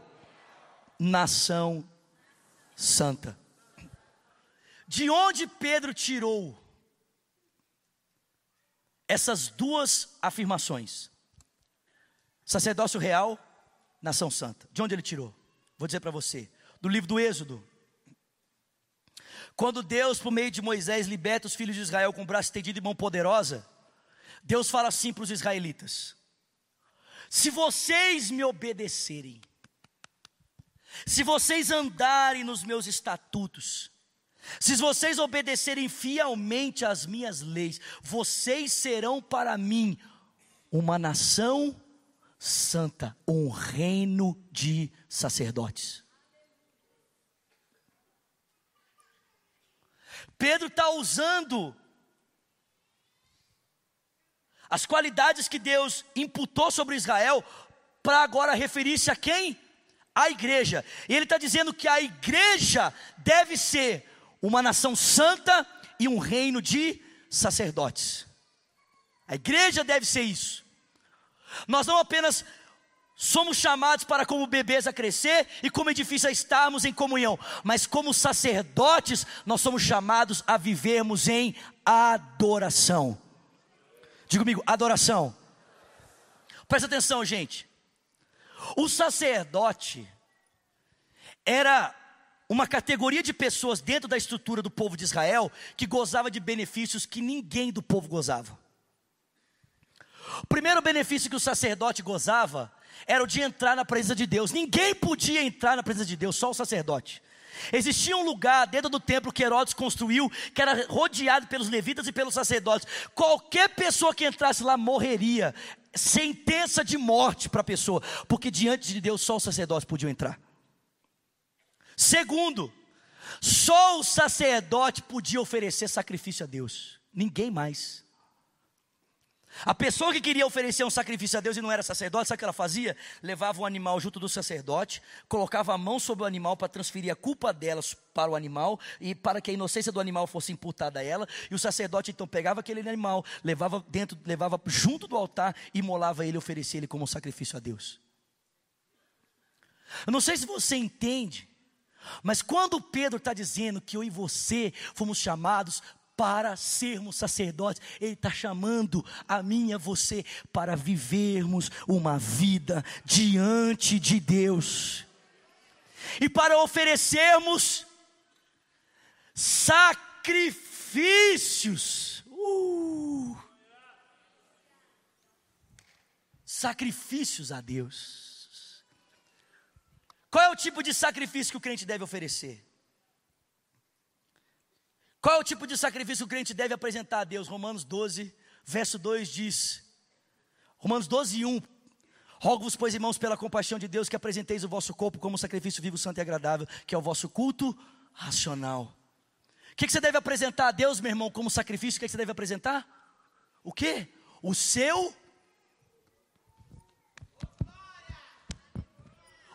nação santa. De onde Pedro tirou essas duas afirmações? Sacerdócio real, nação santa. De onde ele tirou? Vou dizer para você, do livro do Êxodo. Quando Deus, por meio de Moisés, liberta os filhos de Israel com o braço estendido e mão poderosa, Deus fala assim para os israelitas: se vocês me obedecerem, se vocês andarem nos meus estatutos, se vocês obedecerem fielmente às minhas leis, vocês serão para mim uma nação santa, um reino de sacerdotes. Pedro está usando as qualidades que Deus imputou sobre Israel, para agora referir-se a quem? A igreja. E ele está dizendo que a igreja deve ser uma nação santa e um reino de sacerdotes. A igreja deve ser isso. Nós não apenas somos chamados para, como bebês, a crescer e como edifício a estarmos em comunhão, mas como sacerdotes, nós somos chamados a vivermos em adoração. Diga comigo, adoração. Presta atenção, gente. O sacerdote era uma categoria de pessoas dentro da estrutura do povo de Israel que gozava de benefícios que ninguém do povo gozava. O primeiro benefício que o sacerdote gozava era o de entrar na presença de Deus. Ninguém podia entrar na presença de Deus, só o sacerdote. Existia um lugar dentro do templo que Herodes construiu, que era rodeado pelos levitas e pelos sacerdotes. Qualquer pessoa que entrasse lá morreria. Sentença de morte para a pessoa, porque diante de Deus só os sacerdotes podiam entrar. Segundo, só o sacerdote podia oferecer sacrifício a Deus, ninguém mais. A pessoa que queria oferecer um sacrifício a Deus e não era sacerdote, sabe o que ela fazia? Levava o animal junto do sacerdote, colocava a mão sobre o animal para transferir a culpa delas para o animal e para que a inocência do animal fosse imputada a ela. E o sacerdote então pegava aquele animal, levava dentro, levava junto do altar e molava ele, oferecia ele como um sacrifício a Deus. Eu não sei se você entende, mas quando Pedro está dizendo que eu e você fomos chamados para sermos sacerdotes, Ele está chamando a mim e a você para vivermos uma vida diante de Deus e para oferecermos sacrifícios. Uh, sacrifícios a Deus. Qual é o tipo de sacrifício que o crente deve oferecer? Qual é o tipo de sacrifício que o crente deve apresentar a Deus? Romanos 12, verso 2 diz: Romanos 12, 1. Rogo-vos, pois, irmãos, pela compaixão de Deus, que apresenteis o vosso corpo como sacrifício vivo, santo e agradável, que é o vosso culto racional. O que, que você deve apresentar a Deus, meu irmão, como sacrifício? O que, que você deve apresentar? O que? O seu.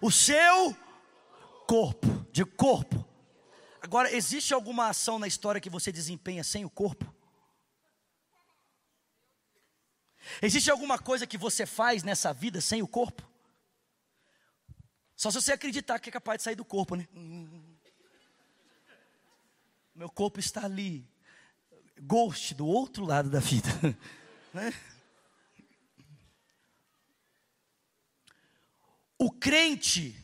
O seu corpo, de corpo. Agora, existe alguma ação na história que você desempenha sem o corpo? Existe alguma coisa que você faz nessa vida sem o corpo? Só se você acreditar que é capaz de sair do corpo, né? Meu corpo está ali, ghost do outro lado da vida, né? O crente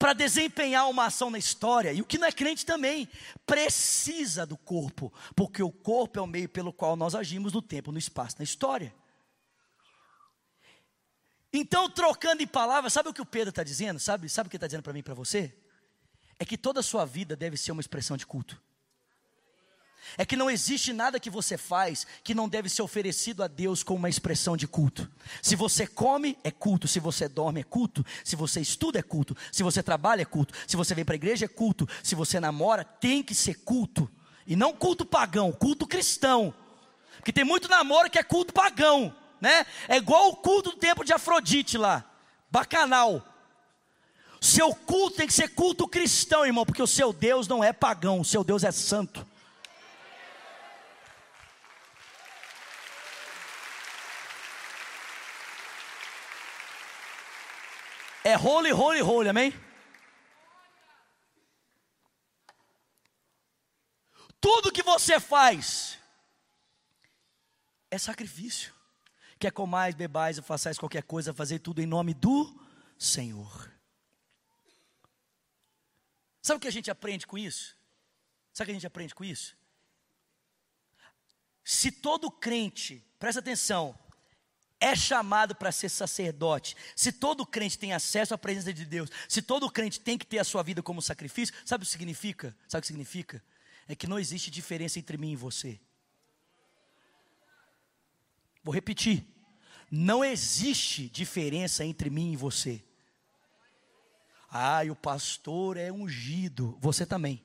para desempenhar uma ação na história, e o que não é crente também, precisa do corpo, porque o corpo é o meio pelo qual nós agimos no tempo, no espaço, na história. Então, trocando em palavras, sabe o que o Pedro está dizendo? Sabe, sabe o que ele está dizendo para mim e para você? É que toda a sua vida deve ser uma expressão de culto é que não existe nada que você faz que não deve ser oferecido a Deus como uma expressão de culto. Se você come, é culto. Se você dorme, é culto. Se você estuda, é culto. Se você trabalha, é culto. Se você vem para a igreja, é culto. Se você namora, tem que ser culto. E não culto pagão, culto cristão. Porque tem muito namoro que é culto pagão, né? É igual o culto do tempo de Afrodite lá, bacanal. Seu culto tem que ser culto cristão, irmão, porque o seu Deus não é pagão, o seu Deus é santo. É holy, holy, holy, amém? Tudo que você faz é sacrifício. Quer comais, bebais ou façais qualquer coisa, fazer tudo em nome do Senhor. Sabe o que a gente aprende com isso? Sabe o que a gente aprende com isso? Se todo crente, presta atenção, é chamado para ser sacerdote, se todo crente tem acesso à presença de Deus, se todo crente tem que ter a sua vida como sacrifício, sabe o que significa? Sabe o que significa? É que não existe diferença entre mim e você. Vou repetir. Não existe diferença entre mim e você. Ah, e o pastor é ungido. Você também.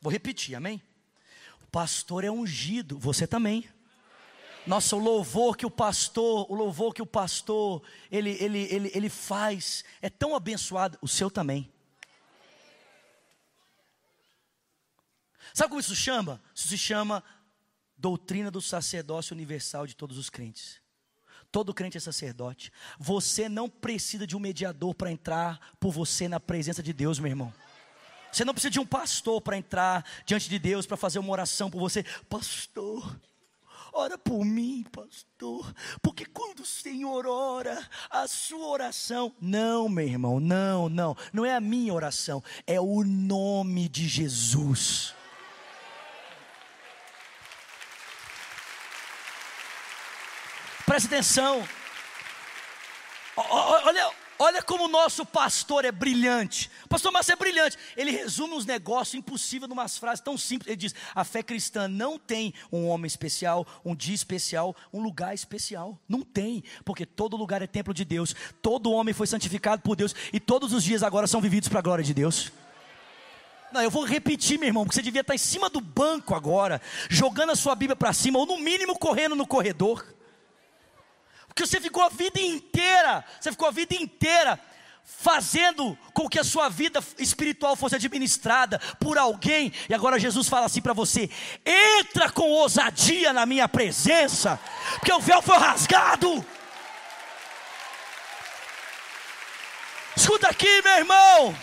Vou repetir, amém? Pastor é ungido, você também. Nossa, o louvor que o pastor, o louvor que o pastor, ele, ele, ele, ele faz, é tão abençoado, o seu também. Sabe como isso chama? Isso se chama doutrina do sacerdócio universal de todos os crentes. Todo crente é sacerdote. Você não precisa de um mediador para entrar por você na presença de Deus, meu irmão. Você não precisa de um pastor para entrar diante de Deus, para fazer uma oração por você. Pastor, ora por mim, pastor, porque quando o Senhor ora, a sua oração, não, meu irmão, não, não, não é a minha oração, é o nome de Jesus. Preste atenção. Olha, olha como o nosso pastor é brilhante. Pastor Márcio é brilhante. Ele resume uns negócios impossíveis numa frases tão simples. Ele diz: a fé cristã não tem um homem especial, um dia especial, um lugar especial. Não tem, porque todo lugar é templo de Deus. Todo homem foi santificado por Deus e todos os dias agora são vividos para a glória de Deus. Não, eu vou repetir, meu irmão, porque você devia estar em cima do banco agora, jogando a sua Bíblia para cima, ou no mínimo correndo no corredor. Porque você ficou a vida inteira, você ficou a vida inteira fazendo com que a sua vida espiritual fosse administrada por alguém, e agora Jesus fala assim para você: entra com ousadia na minha presença, porque o véu foi rasgado. Escuta aqui, meu irmão.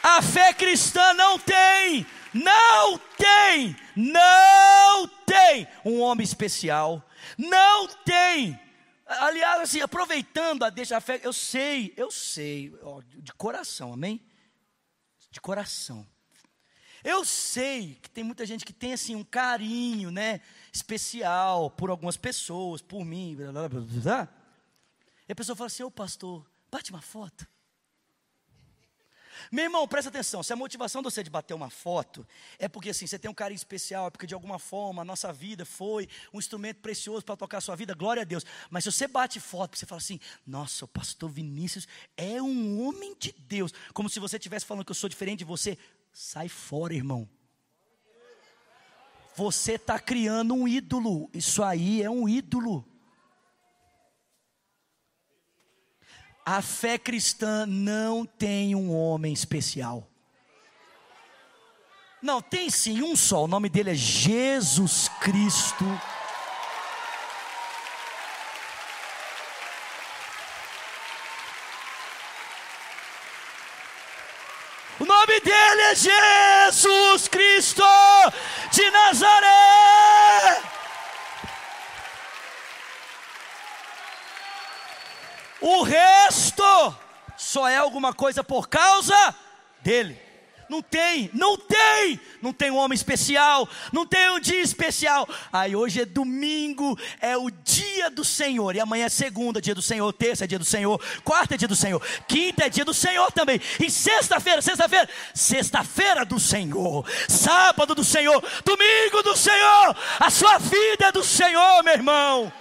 A fé cristã não tem, não tem, não tem um homem especial não tem. Aliás, assim, aproveitando a deixa a fé, eu sei, eu sei, ó, de coração, amém? De coração. Eu sei que tem muita gente que tem assim um carinho, né, especial por algumas pessoas, por mim, blá, blá, blá, blá. E a pessoa fala assim: "Ô pastor, bate uma foto". Meu irmão, presta atenção. Se a motivação de você de bater uma foto é porque assim, você tem um carinho especial, é porque de alguma forma a nossa vida foi um instrumento precioso para tocar a sua vida, glória a Deus. Mas se você bate foto, você fala assim: nossa, o pastor Vinícius é um homem de Deus. Como se você estivesse falando que eu sou diferente de você. Sai fora, irmão. Você está criando um ídolo. Isso aí é um ídolo. A fé cristã não tem um homem especial. Não, tem sim um só, o nome dele é Jesus Cristo. O nome dele é Jesus Cristo de Nazaré. O resto só é alguma coisa por causa dele. Não tem, não tem, não tem um homem especial, não tem um dia especial. Aí hoje é domingo, é o dia do Senhor, e amanhã é segunda, dia do Senhor, terça é dia do Senhor, quarta é dia do Senhor, quinta é dia do Senhor também, e sexta-feira, sexta-feira, sexta-feira do Senhor, sábado do Senhor, domingo do Senhor, a sua vida é do Senhor, meu irmão.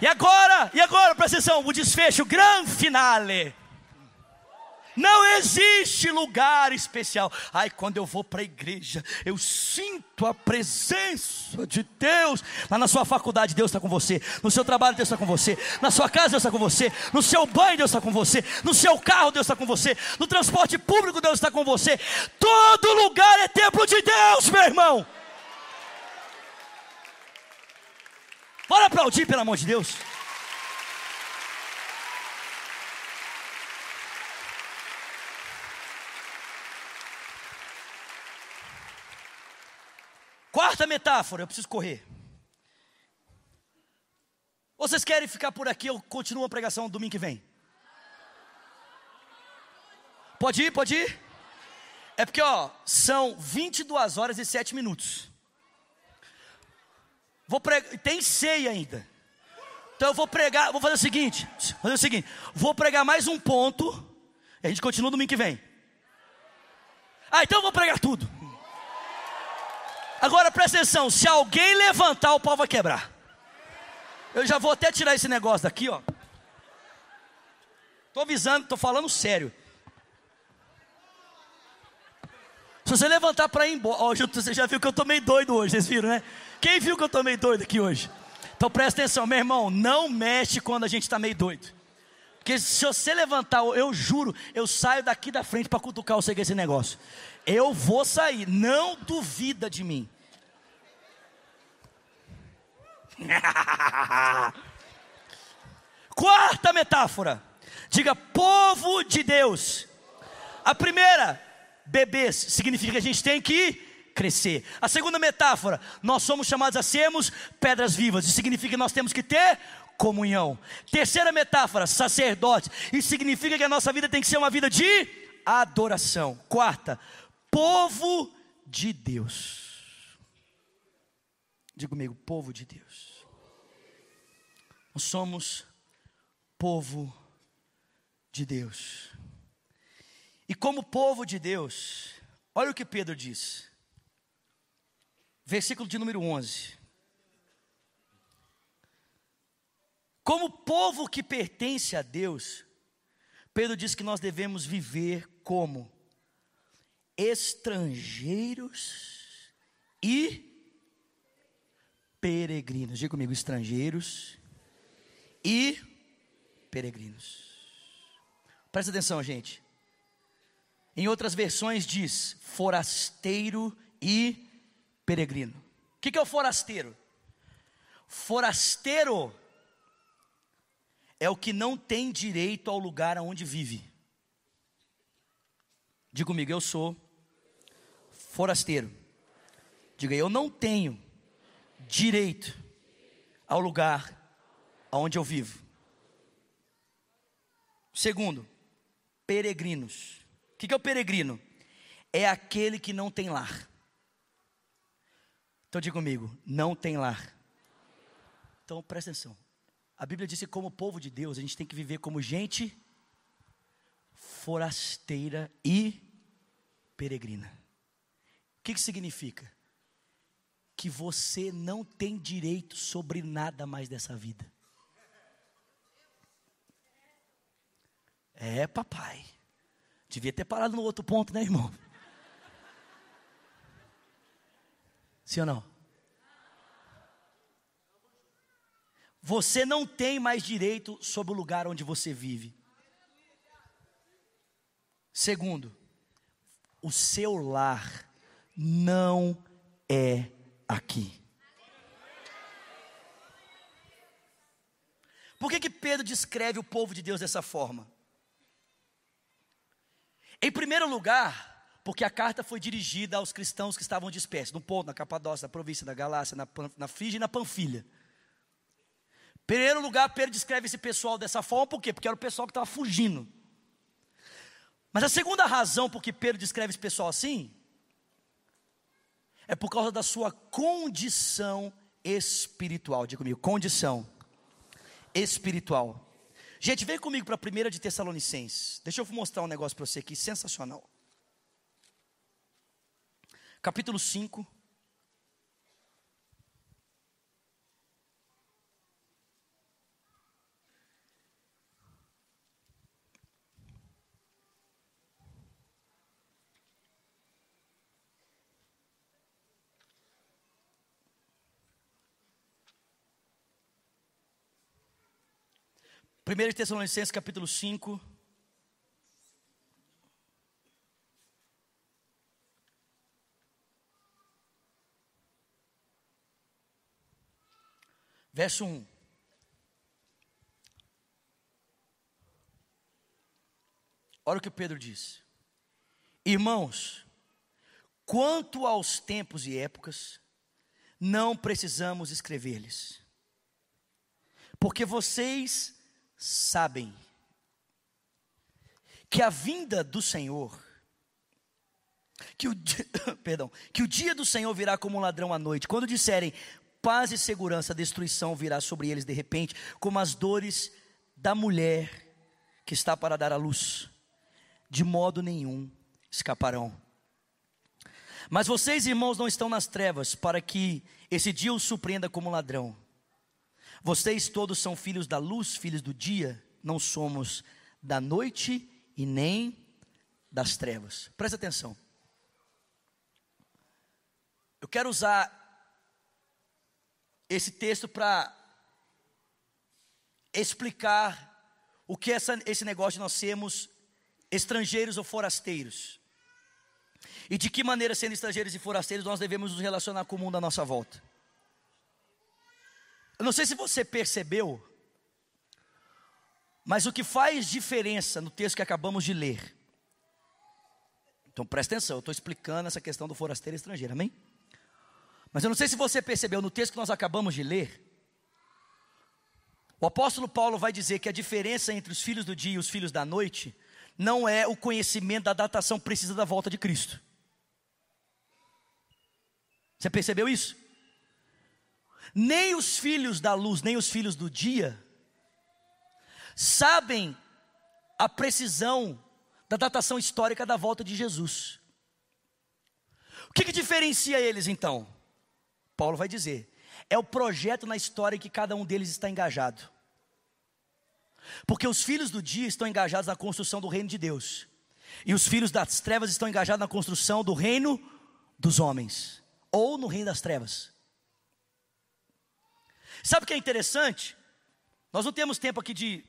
E agora, e agora, presta atenção, o desfecho, o grande finale. Não existe lugar especial. Ai, quando eu vou para a igreja, eu sinto a presença de Deus. Lá na sua faculdade, Deus está com você. No seu trabalho, Deus está com você. Na sua casa, Deus está com você. No seu banho, Deus está com você. No seu carro, Deus está com você. No transporte público, Deus está com você. Todo lugar é templo de Deus, meu irmão. Bora aplaudir, pelo amor de Deus. Quarta metáfora, eu preciso correr. Vocês querem ficar por aqui? Eu continuo a pregação domingo que vem. Pode ir, pode ir? É porque, ó, são 22 horas e 7 minutos. Vou pregar, tem ceia ainda. Então eu vou pregar, vou fazer o seguinte, fazer o seguinte, vou pregar mais um ponto, e a gente continua domingo que vem. Ah, então eu vou pregar tudo. Agora presta atenção, se alguém levantar, o pau vai quebrar. Eu já vou até tirar esse negócio daqui, ó. Tô avisando, tô falando sério. Se você levantar para ir embora, ó, você já viu que eu tô meio doido hoje, vocês viram, né? Quem viu que eu estou meio doido aqui hoje? Então presta atenção, meu irmão, não mexe quando a gente está meio doido. Porque se você levantar, eu juro, eu saio daqui da frente para cutucar você com esse negócio. Eu vou sair, não duvida de mim. Quarta metáfora. Diga povo de Deus. A primeira, bebês, significa que a gente tem que crescer. A segunda metáfora, nós somos chamados a sermos pedras vivas, isso significa que nós temos que ter comunhão. Terceira metáfora, sacerdote, isso significa que a nossa vida tem que ser uma vida de adoração. Quarta, povo de Deus. Diga comigo, povo de Deus. Nós somos povo de Deus. E como povo de Deus, olha o que Pedro diz. Versículo de número 11. Como povo que pertence a Deus, Pedro diz que nós devemos viver como estrangeiros e peregrinos. Diga comigo, estrangeiros e peregrinos. Presta atenção, gente. Em outras versões diz forasteiro e peregrino. O que, é o forasteiro? Forasteiro é o que não tem direito ao lugar onde vive. Diga comigo, eu sou forasteiro. Diga, eu não tenho direito ao lugar onde eu vivo. Segundo, peregrinos. O que é o peregrino? É aquele que não tem lar. Então diga comigo, não tem lar. Então presta atenção. A Bíblia diz que como povo de Deus, a gente tem que viver como gente forasteira e peregrina. O que, que significa? que você não tem direito sobre nada mais dessa vida. É, papai. Devia ter parado no outro ponto, né, irmão? Sim ou não? Você não tem mais direito sobre o lugar onde você vive. Segundo, o seu lar não é aqui. Por que, que Pedro descreve o povo de Deus dessa forma? Em primeiro lugar, porque a carta foi dirigida aos cristãos que estavam dispersos, no ponto, na Capadócia, na província da Galácia, na, na Frígia e na Panfilha. Em primeiro lugar, Pedro descreve esse pessoal dessa forma, por quê? Porque era o pessoal que estava fugindo. Mas a segunda razão por que Pedro descreve esse pessoal assim, é por causa da sua condição espiritual. Diga comigo, condição espiritual. Gente, vem comigo para a primeira de Tessalonicenses. Deixa eu mostrar um negócio para você aqui, sensacional. Capítulo 5. 1 Tessalonicenses capítulo 5. Verso 1. Olha o que Pedro diz. Irmãos, quanto aos tempos e épocas, não precisamos escrever-lhes, porque vocês sabem que a vinda do Senhor, que o, perdão, que o dia do Senhor virá como um ladrão à noite. Quando disserem paz e segurança, destruição virá sobre eles de repente, como as dores da mulher que está para dar à luz. De modo nenhum escaparão. Mas vocês, irmãos, não estão nas trevas para que esse dia os surpreenda como um ladrão. Vocês todos são filhos da luz, filhos do dia, não somos da noite e nem das trevas. Presta atenção. Eu quero usar esse texto para explicar o que é esse negócio de nós sermos estrangeiros ou forasteiros. E de que maneira, sendo estrangeiros e forasteiros, nós devemos nos relacionar com o mundo à nossa volta. Eu não sei se você percebeu, mas o que faz diferença no texto que acabamos de ler Então presta atenção, eu estou explicando essa questão do forasteiro estrangeiro, amém? Mas eu não sei se você percebeu no texto que nós acabamos de ler. O apóstolo Paulo vai dizer que a diferença entre os filhos do dia e os filhos da noite não é o conhecimento da datação precisa da volta de Cristo. Você percebeu isso? Nem os filhos da luz, nem os filhos do dia sabem a precisão da datação histórica da volta de Jesus. O que, que diferencia eles então? Paulo vai dizer: é o projeto na história em que cada um deles está engajado. Porque os filhos do dia estão engajados na construção do reino de Deus, e os filhos das trevas estão engajados na construção do reino dos homens, ou no reino das trevas. Sabe o que é interessante? Nós não temos tempo aqui de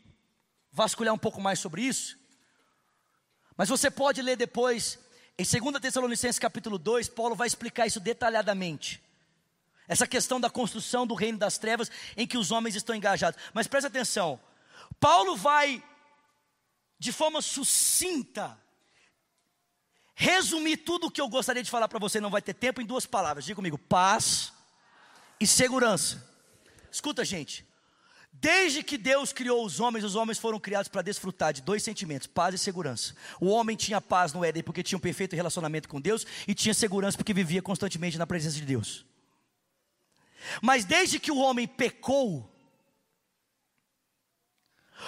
vasculhar um pouco mais sobre isso, mas você pode ler depois, em 2 Tessalonicenses capítulo 2, Paulo vai explicar isso detalhadamente. Essa questão da construção do reino das trevas em que os homens estão engajados. Mas preste atenção, Paulo vai, de forma sucinta, resumir tudo o que eu gostaria de falar para você, não vai ter tempo, em duas palavras. Diga comigo: paz e segurança. Escuta, gente. Desde que Deus criou os homens, os homens foram criados para desfrutar de dois sentimentos: paz e segurança. O homem tinha paz no Éden porque tinha um perfeito relacionamento com Deus, e tinha segurança porque vivia constantemente na presença de Deus. Mas desde que o homem pecou,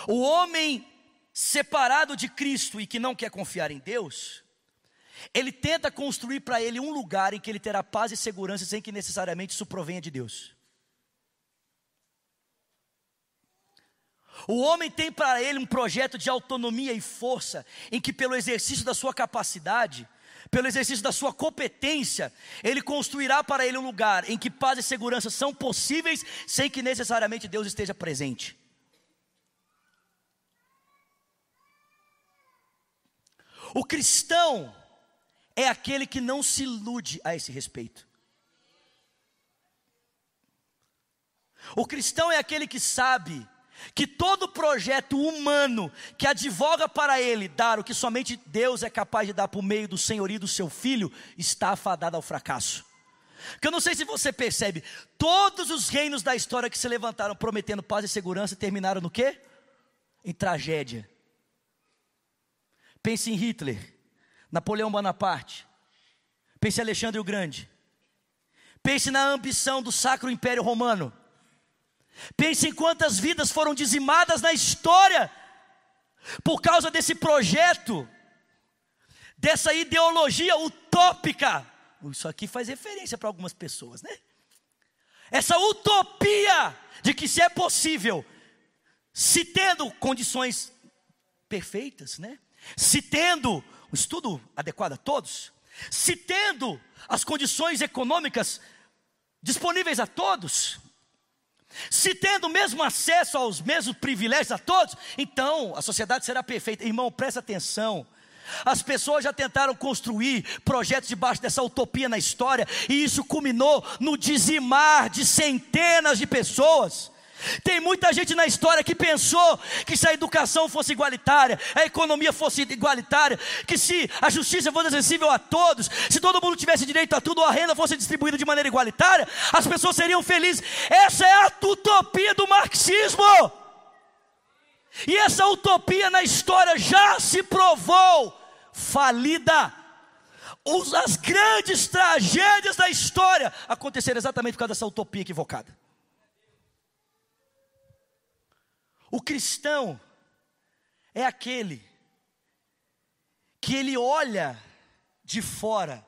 o homem separado de Cristo e que não quer confiar em Deus, ele tenta construir para ele um lugar em que ele terá paz e segurança sem que necessariamente isso provenha de Deus. O homem tem para ele um projeto de autonomia e força, em que, pelo exercício da sua capacidade, pelo exercício da sua competência, ele construirá para ele um lugar em que paz e segurança são possíveis, sem que necessariamente Deus esteja presente. O cristão é aquele que não se ilude a esse respeito. O cristão é aquele que sabe que todo projeto humano que advoga para ele dar o que somente Deus é capaz de dar por meio do senhorio do seu filho, está afadado ao fracasso. Que eu não sei se você percebe, todos os reinos da história que se levantaram prometendo paz e segurança terminaram no quê? Em tragédia. Pense em Hitler, Napoleão Bonaparte, pense em Alexandre o Grande, pense na ambição do Sacro Império Romano. Pense em quantas vidas foram dizimadas na história por causa desse projeto, dessa ideologia utópica. Isso aqui faz referência para algumas pessoas, né? Essa utopia de que se é possível, se tendo condições perfeitas, né? Se tendo um estudo adequado a todos, se tendo as condições econômicas disponíveis a todos, se tendo o mesmo acesso aos mesmos privilégios a todos, então a sociedade será perfeita. Irmão, presta atenção. As pessoas já tentaram construir projetos debaixo dessa utopia na história, e isso culminou no dizimar de centenas de pessoas. Tem muita gente na história que pensou que se a educação fosse igualitária, a economia fosse igualitária, que se a justiça fosse acessível a todos, se todo mundo tivesse direito a tudo, a renda fosse distribuída de maneira igualitária, as pessoas seriam felizes. Essa é a utopia do marxismo. E essa utopia na história já se provou falida. As grandes tragédias da história aconteceram exatamente por causa dessa utopia equivocada. O cristão é aquele que ele olha de fora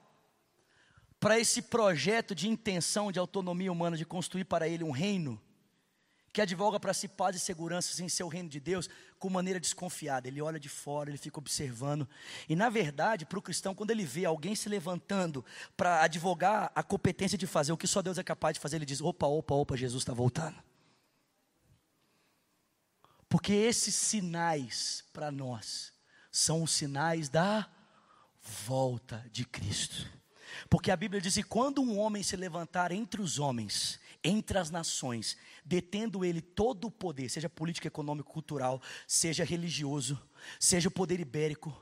para esse projeto de intenção de autonomia humana, de construir para ele um reino, que advoga para si paz e segurança em seu reino de Deus, com maneira desconfiada. Ele olha de fora, ele fica observando. E na verdade, para o cristão, quando ele vê alguém se levantando para advogar a competência de fazer o que só Deus é capaz de fazer, ele diz: opa, opa, opa, Jesus está voltando. Porque esses sinais para nós são os sinais da volta de Cristo. Porque a Bíblia diz que quando um homem se levantar entre os homens, entre as nações, detendo ele todo o poder, seja político, econômico, cultural, seja religioso, seja o poder ibérico,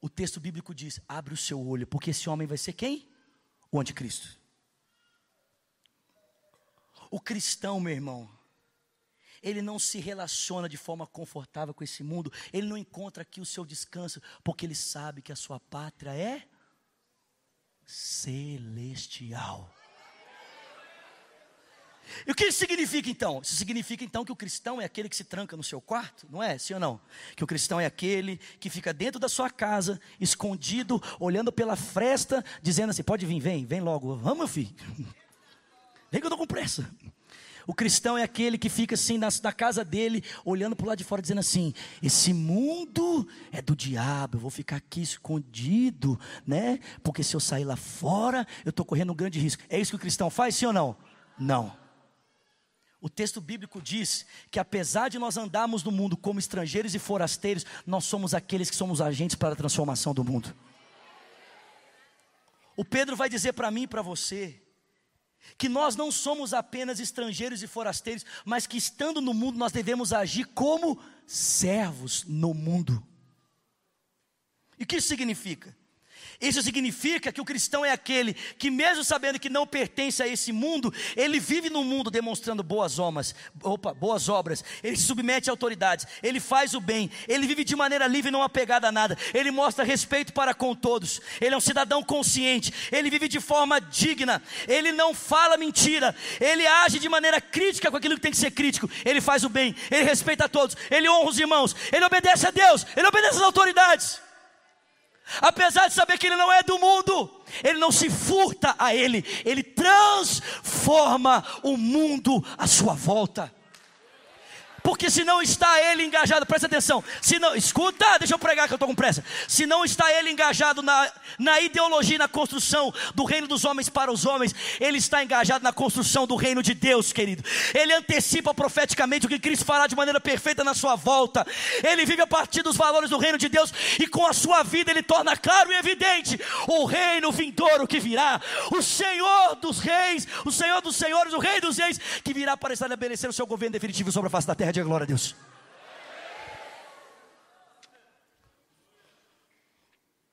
o texto bíblico diz: abre o seu olho, porque esse homem vai ser quem? O anticristo. O cristão, meu irmão, ele não se relaciona de forma confortável com esse mundo, ele não encontra aqui o seu descanso, porque ele sabe que a sua pátria é celestial. E o que isso significa então? Isso significa então que o cristão é aquele que se tranca no seu quarto, não é? Sim ou não? Que o cristão é aquele que fica dentro da sua casa, escondido, olhando pela fresta, dizendo assim: pode vir, vem, vem logo, vamos, meu filho. Vem que eu estou com pressa. O cristão é aquele que fica assim na, na casa dele, olhando para o lado de fora, dizendo assim: esse mundo é do diabo, eu vou ficar aqui escondido, né? Porque se eu sair lá fora, eu estou correndo um grande risco. É isso que o cristão faz, sim ou não? Não. O texto bíblico diz que apesar de nós andarmos no mundo como estrangeiros e forasteiros, nós somos aqueles que somos agentes para a transformação do mundo. O Pedro vai dizer para mim e para você que nós não somos apenas estrangeiros e forasteiros, mas que estando no mundo nós devemos agir como servos no mundo. E o que isso significa? Isso significa que o cristão é aquele que, mesmo sabendo que não pertence a esse mundo, ele vive no mundo demonstrando boas obras, opa, boas obras. Ele se submete a autoridades, ele faz o bem, ele vive de maneira livre, não apegado a nada. Ele mostra respeito para com todos. Ele é um cidadão consciente. Ele vive de forma digna. Ele não fala mentira. Ele age de maneira crítica com aquilo que tem que ser crítico. Ele faz o bem. Ele respeita a todos. Ele honra os irmãos. Ele obedece a Deus. Ele obedece às autoridades. Apesar de saber que ele não é do mundo, ele não se furta a ele, ele transforma o mundo à sua volta porque se não está ele engajado, presta atenção, se não, escuta, deixa eu pregar que eu estou com pressa. Se não está ele engajado na, na ideologia, na construção do reino dos homens para os homens, ele está engajado na construção do reino de Deus, querido. Ele antecipa profeticamente o que Cristo fará de maneira perfeita na sua volta. Ele vive a partir dos valores do reino de Deus e com a sua vida ele torna claro e evidente o reino vindouro que virá, o Senhor dos reis, o Senhor dos senhores, o Rei dos reis que virá para estabelecer o seu governo definitivo sobre a face da terra Diga glória a Deus.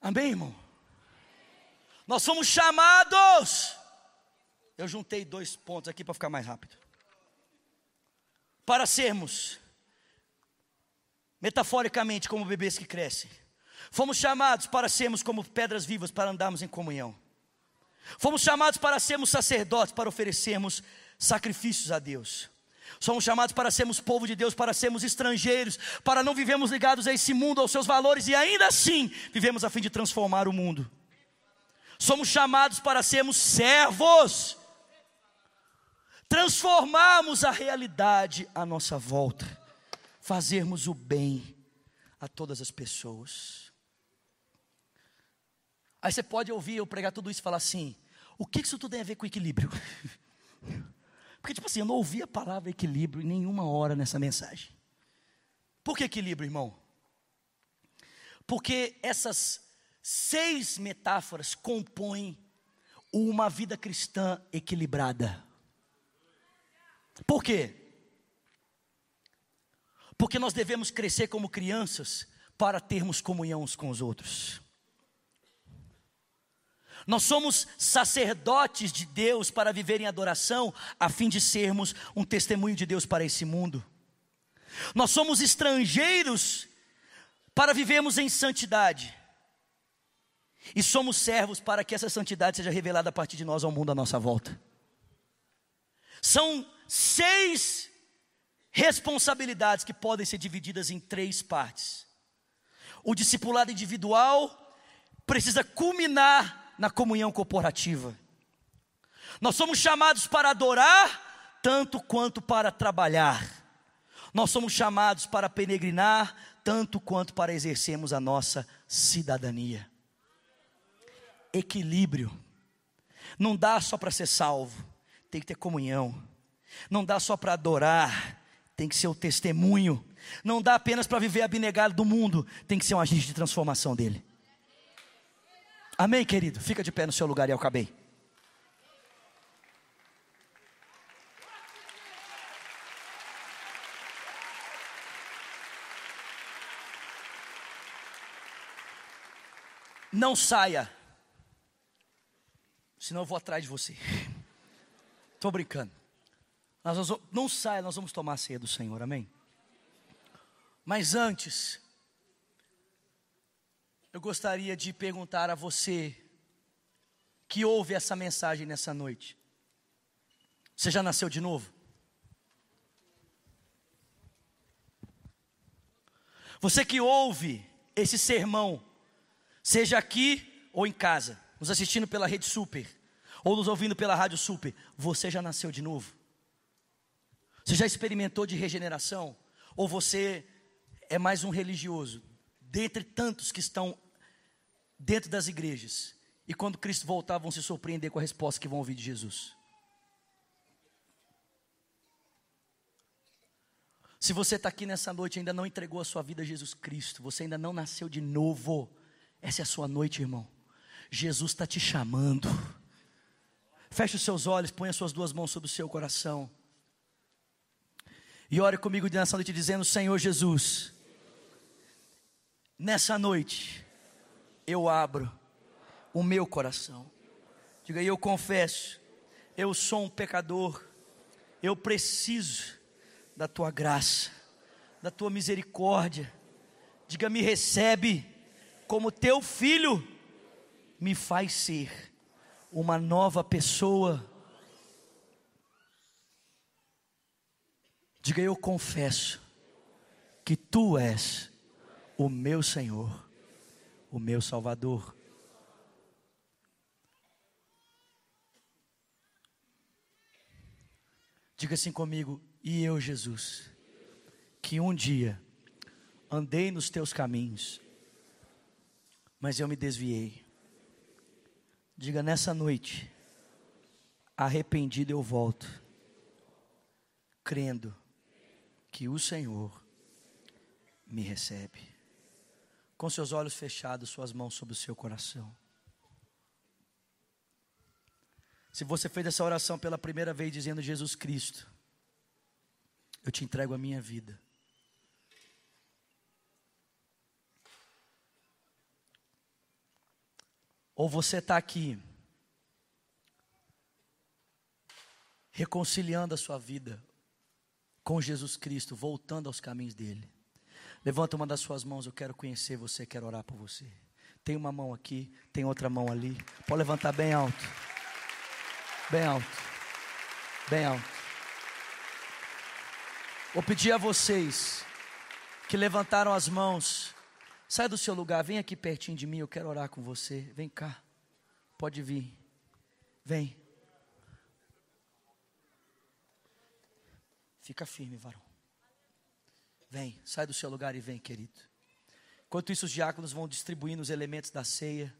Amém, irmão? Nós somos chamados. Eu juntei dois pontos aqui para ficar mais rápido. Para sermos, metaforicamente, como bebês que crescem. Fomos chamados para sermos como pedras vivas, para andarmos em comunhão. Fomos chamados para sermos sacerdotes, para oferecermos sacrifícios a Deus. Somos chamados para sermos povo de Deus, para sermos estrangeiros, para não vivemos ligados a esse mundo, aos seus valores e ainda assim vivemos a fim de transformar o mundo. Somos chamados para sermos servos, transformarmos a realidade à nossa volta, fazermos o bem a todas as pessoas. Aí você pode ouvir eu pregar tudo isso e falar assim: o que isso tudo tem a ver com equilíbrio? Porque, tipo assim, eu não ouvi a palavra equilíbrio em nenhuma hora nessa mensagem. Por que equilíbrio, irmão? Porque essas seis metáforas compõem uma vida cristã equilibrada. Por quê? Porque nós devemos crescer como crianças para termos comunhão uns com os outros. Nós somos sacerdotes de Deus para viver em adoração, a fim de sermos um testemunho de Deus para esse mundo. Nós somos estrangeiros para vivermos em santidade. E somos servos para que essa santidade seja revelada a partir de nós ao mundo à nossa volta. São seis responsabilidades que podem ser divididas em três partes. O discipulado individual precisa culminar na comunhão corporativa. Nós somos chamados para adorar tanto quanto para trabalhar. Nós somos chamados para peregrinar tanto quanto para exercermos a nossa cidadania. Equilíbrio. Não dá só para ser salvo, tem que ter comunhão. Não dá só para adorar, tem que ser o testemunho. Não dá apenas para viver abnegado do mundo, tem que ser um agente de transformação dele. Amém, querido? Fica de pé no seu lugar e eu acabei. Não saia. Senão eu vou atrás de você. Estou brincando. Nós não saia, nós vamos tomar a ceia do Senhor, amém? Mas antes, eu gostaria de perguntar a você que ouve essa mensagem nessa noite: Você já nasceu de novo? Você que ouve esse sermão, seja aqui ou em casa, nos assistindo pela Rede Super, ou nos ouvindo pela Rádio Super, você já nasceu de novo? Você já experimentou de regeneração? Ou você é mais um religioso, dentre tantos que estão dentro das igrejas, e quando Cristo voltar vão se surpreender com a resposta que vão ouvir de Jesus? Se você está aqui nessa noite e ainda não entregou a sua vida a Jesus Cristo, você ainda não nasceu de novo, essa é a sua noite, irmão. Jesus está te chamando. Feche os seus olhos, ponha as suas duas mãos sobre o seu coração. E ore comigo nessa noite dizendo: Senhor Jesus, nessa noite eu abro o meu coração. Diga, eu confesso, eu sou um pecador, eu preciso da tua graça, da tua misericórdia. Diga, me recebe como teu filho, me faz ser uma nova pessoa Diga, eu confesso que tu és o meu Senhor, o meu Salvador. Diga assim comigo, e eu, Jesus, que um dia andei nos teus caminhos, mas eu me desviei. Diga nessa noite, arrependido eu volto, crendo que o Senhor me recebe. Com seus olhos fechados, suas mãos sobre o seu coração. Se você fez essa oração pela primeira vez dizendo Jesus Cristo, eu te entrego a minha vida. Ou você está aqui reconciliando a sua vida, com Jesus Cristo, voltando aos caminhos dele. Levanta uma das suas mãos, eu quero conhecer você, quero orar por você. Tem uma mão aqui, tem outra mão ali. Pode levantar bem alto. Bem alto. Bem alto. Vou pedir a vocês que levantaram as mãos, sai do seu lugar, vem aqui pertinho de mim, eu quero orar com você. Vem cá. Pode vir. Vem. Fica firme, varão. Vem, sai do seu lugar e vem, querido. Enquanto isso, os diáconos vão distribuindo os elementos da ceia.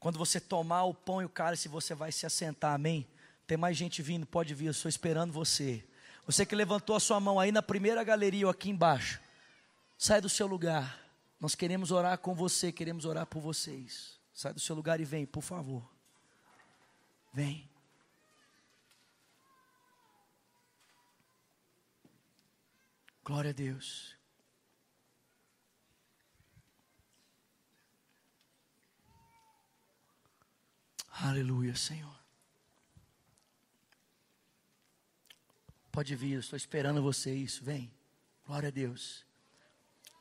Quando você tomar o pão e o cálice, você vai se assentar, amém? Tem mais gente vindo, pode vir, eu estou esperando você. Você que levantou a sua mão aí na primeira galeria ou aqui embaixo, sai do seu lugar. Nós queremos orar com você, queremos orar por vocês. Sai do seu lugar e vem, por favor. Vem. Glória a Deus. Aleluia, Senhor. Pode vir, estou esperando você isso. Vem. Glória a Deus.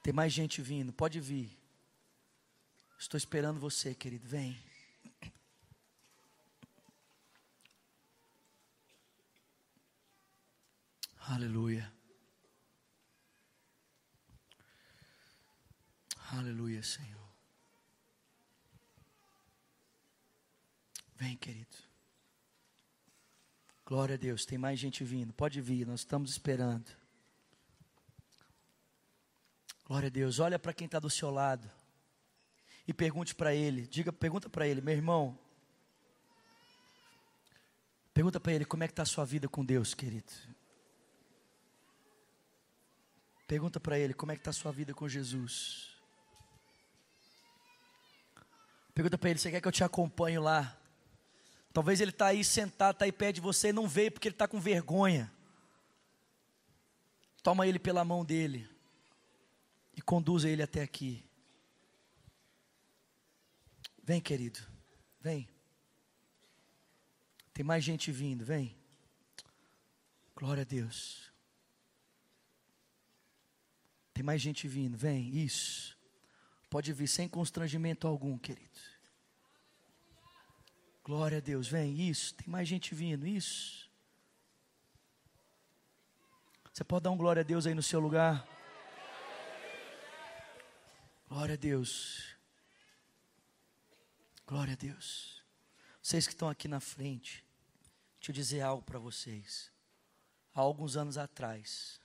Tem mais gente vindo, pode vir. Estou esperando você, querido. Vem. Aleluia. Aleluia, Senhor. Vem, querido. Glória a Deus. Tem mais gente vindo. Pode vir, nós estamos esperando. Glória a Deus. Olha para quem está do seu lado e pergunte para ele. Diga, pergunta para ele, meu irmão. Pergunta para ele como é que está a sua vida com Deus, querido. Pergunta para ele como é que está a sua vida com Jesus. Pergunta para ele: Você quer que eu te acompanhe lá? Talvez ele está aí sentado, está aí perto de você e não veio porque ele está com vergonha. Toma ele pela mão dele e conduza ele até aqui. Vem, querido. Vem. Tem mais gente vindo, vem. Glória a Deus. Tem mais gente vindo, vem. Isso. Pode vir sem constrangimento algum, querido. Glória a Deus, vem. Isso. Tem mais gente vindo, isso. Você pode dar um glória a Deus aí no seu lugar? Glória a Deus. Glória a Deus. Vocês que estão aqui na frente, deixa eu dizer algo para vocês. Há alguns anos atrás,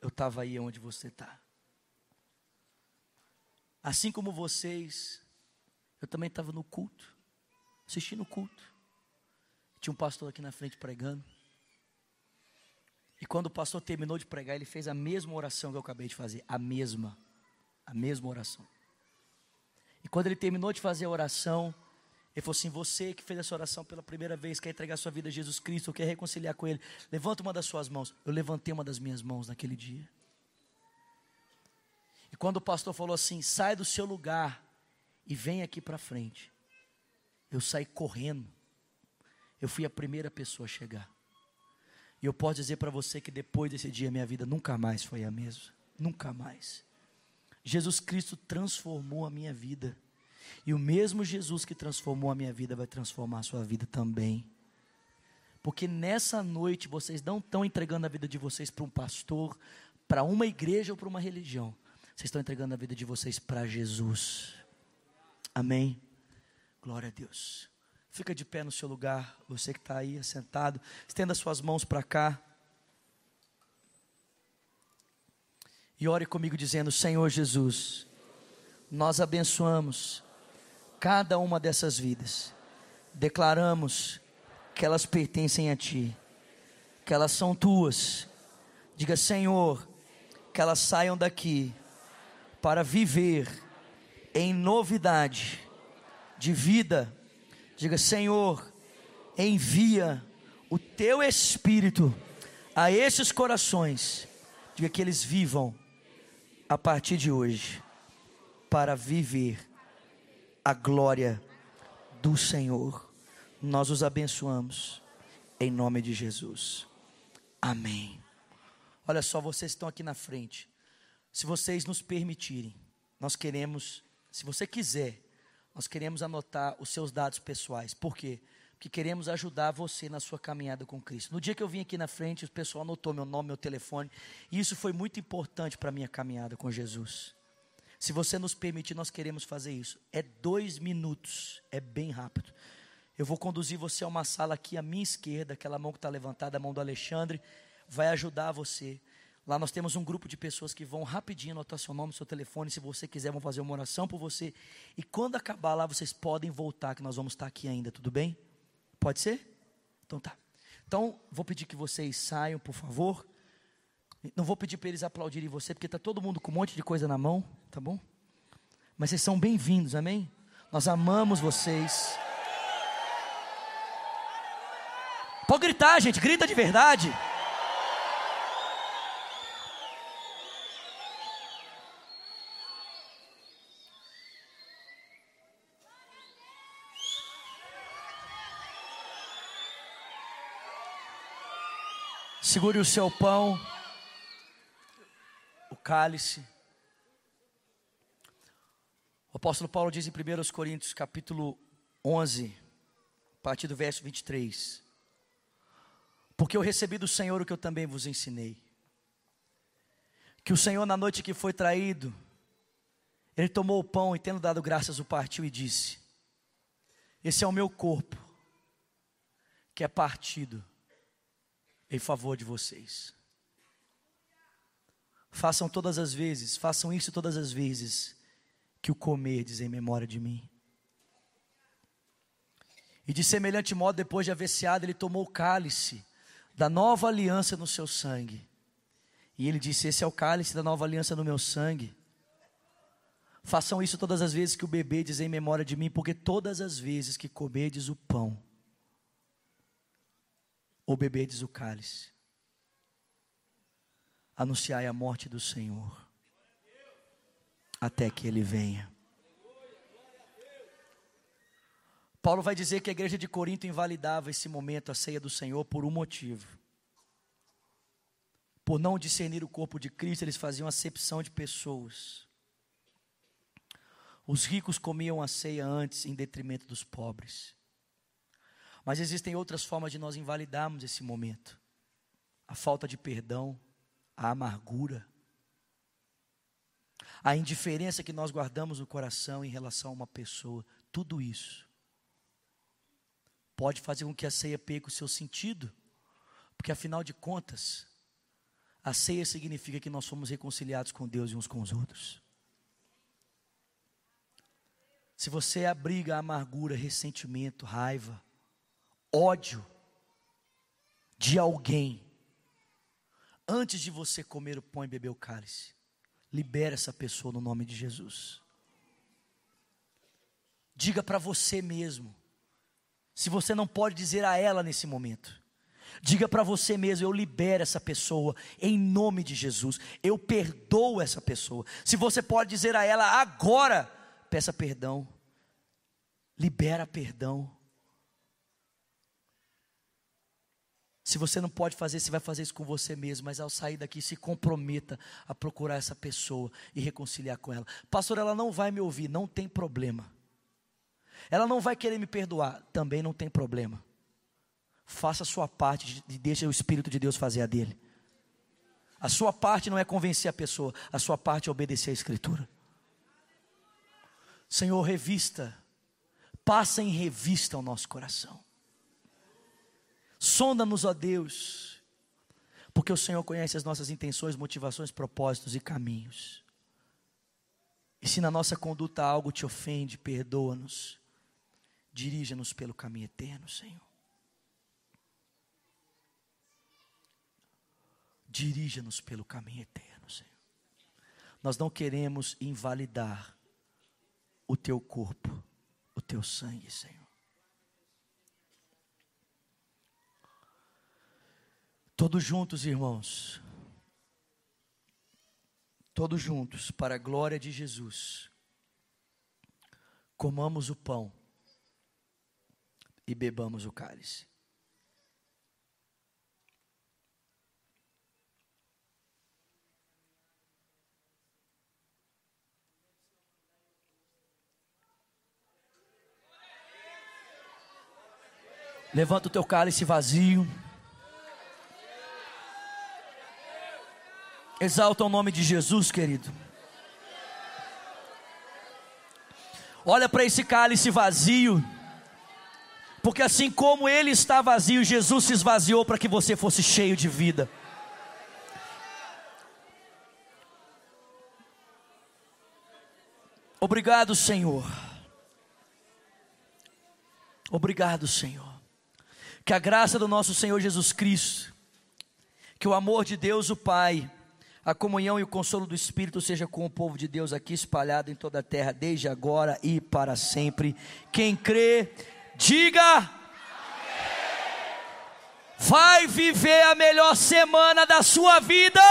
eu estava aí onde você está. Assim como vocês, eu também estava no culto, assistindo o culto. Tinha um pastor aqui na frente pregando. E quando o pastor terminou de pregar, ele fez a mesma oração que eu acabei de fazer, a mesma, a mesma oração. E quando ele terminou de fazer a oração, ele falou assim: Você que fez essa oração pela primeira vez, quer entregar sua vida a Jesus Cristo, quer reconciliar com Ele, levanta uma das suas mãos. Eu levantei uma das minhas mãos naquele dia. E quando o pastor falou assim: Sai do seu lugar e vem aqui para frente. Eu saí correndo. Eu fui a primeira pessoa a chegar. E eu posso dizer para você que depois desse dia minha vida nunca mais foi a mesma. Nunca mais. Jesus Cristo transformou a minha vida. E o mesmo Jesus que transformou a minha vida vai transformar a sua vida também. Porque nessa noite vocês não estão entregando a vida de vocês para um pastor, para uma igreja ou para uma religião. Vocês estão entregando a vida de vocês para Jesus. Amém? Glória a Deus. Fica de pé no seu lugar, você que está aí sentado. Estenda suas mãos para cá. E ore comigo dizendo: Senhor Jesus, nós abençoamos cada uma dessas vidas. Declaramos que elas pertencem a Ti, que elas são Tuas. Diga, Senhor, que elas saiam daqui para viver em novidade de vida. Diga, Senhor, envia o Teu Espírito a esses corações. Diga que eles vivam a partir de hoje para viver a glória do Senhor. Nós os abençoamos em nome de Jesus. Amém. Olha só, vocês estão aqui na frente. Se vocês nos permitirem, nós queremos, se você quiser, nós queremos anotar os seus dados pessoais. Por quê? Porque queremos ajudar você na sua caminhada com Cristo. No dia que eu vim aqui na frente, o pessoal anotou meu nome, meu telefone, e isso foi muito importante para a minha caminhada com Jesus. Se você nos permitir, nós queremos fazer isso. É dois minutos, é bem rápido. Eu vou conduzir você a uma sala aqui à minha esquerda, aquela mão que está levantada, a mão do Alexandre, vai ajudar você. Lá nós temos um grupo de pessoas que vão rapidinho anotar seu nome, seu telefone, se você quiser, vão fazer uma oração por você. E quando acabar lá, vocês podem voltar, que nós vamos estar aqui ainda, tudo bem? Pode ser? Então tá. Então, vou pedir que vocês saiam, por favor. Não vou pedir para eles aplaudirem você, porque está todo mundo com um monte de coisa na mão, tá bom? Mas vocês são bem-vindos, amém? Nós amamos vocês. Pode gritar, gente, grita de verdade. Segure o seu pão, o cálice. O apóstolo Paulo diz em 1 Coríntios, capítulo 11, a partir do verso 23. Porque eu recebi do Senhor o que eu também vos ensinei. Que o Senhor, na noite que foi traído, ele tomou o pão e, tendo dado graças, o partiu e disse: Esse é o meu corpo, que é partido em favor de vocês. Façam todas as vezes, façam isso todas as vezes que o comerdes em memória de mim. E de semelhante modo, depois de haver ceado, ele tomou o cálice da nova aliança no seu sangue. E ele disse: Esse é o cálice da nova aliança no meu sangue. Façam isso todas as vezes que o bebedes em memória de mim, porque todas as vezes que comerdes o pão ou bebedes o cálice, anunciai a morte do Senhor, até que Ele venha. Paulo vai dizer que a igreja de Corinto invalidava esse momento, a ceia do Senhor, por um motivo. Por não discernir o corpo de Cristo, eles faziam acepção de pessoas. Os ricos comiam a ceia antes, em detrimento dos pobres. Mas existem outras formas de nós invalidarmos esse momento: a falta de perdão, a amargura, a indiferença que nós guardamos no coração em relação a uma pessoa, tudo isso pode fazer com que a ceia perca o seu sentido, porque afinal de contas, a ceia significa que nós somos reconciliados com Deus e uns com os outros. Se você abriga amargura, ressentimento, raiva, ódio de alguém, antes de você comer o pão e beber o cálice, libera essa pessoa no nome de Jesus. Diga para você mesmo, se você não pode dizer a ela nesse momento, diga para você mesmo: eu libero essa pessoa em nome de Jesus, eu perdoo essa pessoa. Se você pode dizer a ela agora, peça perdão, libera perdão. Se você não pode fazer, você vai fazer isso com você mesmo, mas ao sair daqui, se comprometa a procurar essa pessoa e reconciliar com ela. Pastor, ela não vai me ouvir, não tem problema. Ela não vai querer me perdoar, também não tem problema. Faça a sua parte e deixe o Espírito de Deus fazer a dele. A sua parte não é convencer a pessoa, a sua parte é obedecer a Escritura. Senhor, revista passa em revista o nosso coração. Sonda-nos, ó Deus, porque o Senhor conhece as nossas intenções, motivações, propósitos e caminhos. E se na nossa conduta algo te ofende, perdoa-nos. Dirija-nos pelo caminho eterno, Senhor. Dirija-nos pelo caminho eterno, Senhor. Nós não queremos invalidar o teu corpo o teu sangue, Senhor. Todos juntos, irmãos. Todos juntos, para a glória de Jesus. Comamos o pão e bebamos o cálice. Levanta o teu cálice vazio. Exalta o nome de Jesus, querido. Olha para esse cálice vazio. Porque assim como ele está vazio, Jesus se esvaziou para que você fosse cheio de vida. Obrigado, Senhor. Obrigado, Senhor. Que a graça do nosso Senhor Jesus Cristo, que o amor de Deus, o Pai, a comunhão e o consolo do Espírito seja com o povo de Deus aqui espalhado em toda a terra, desde agora e para sempre. Quem crê, diga. Vai viver a melhor semana da sua vida.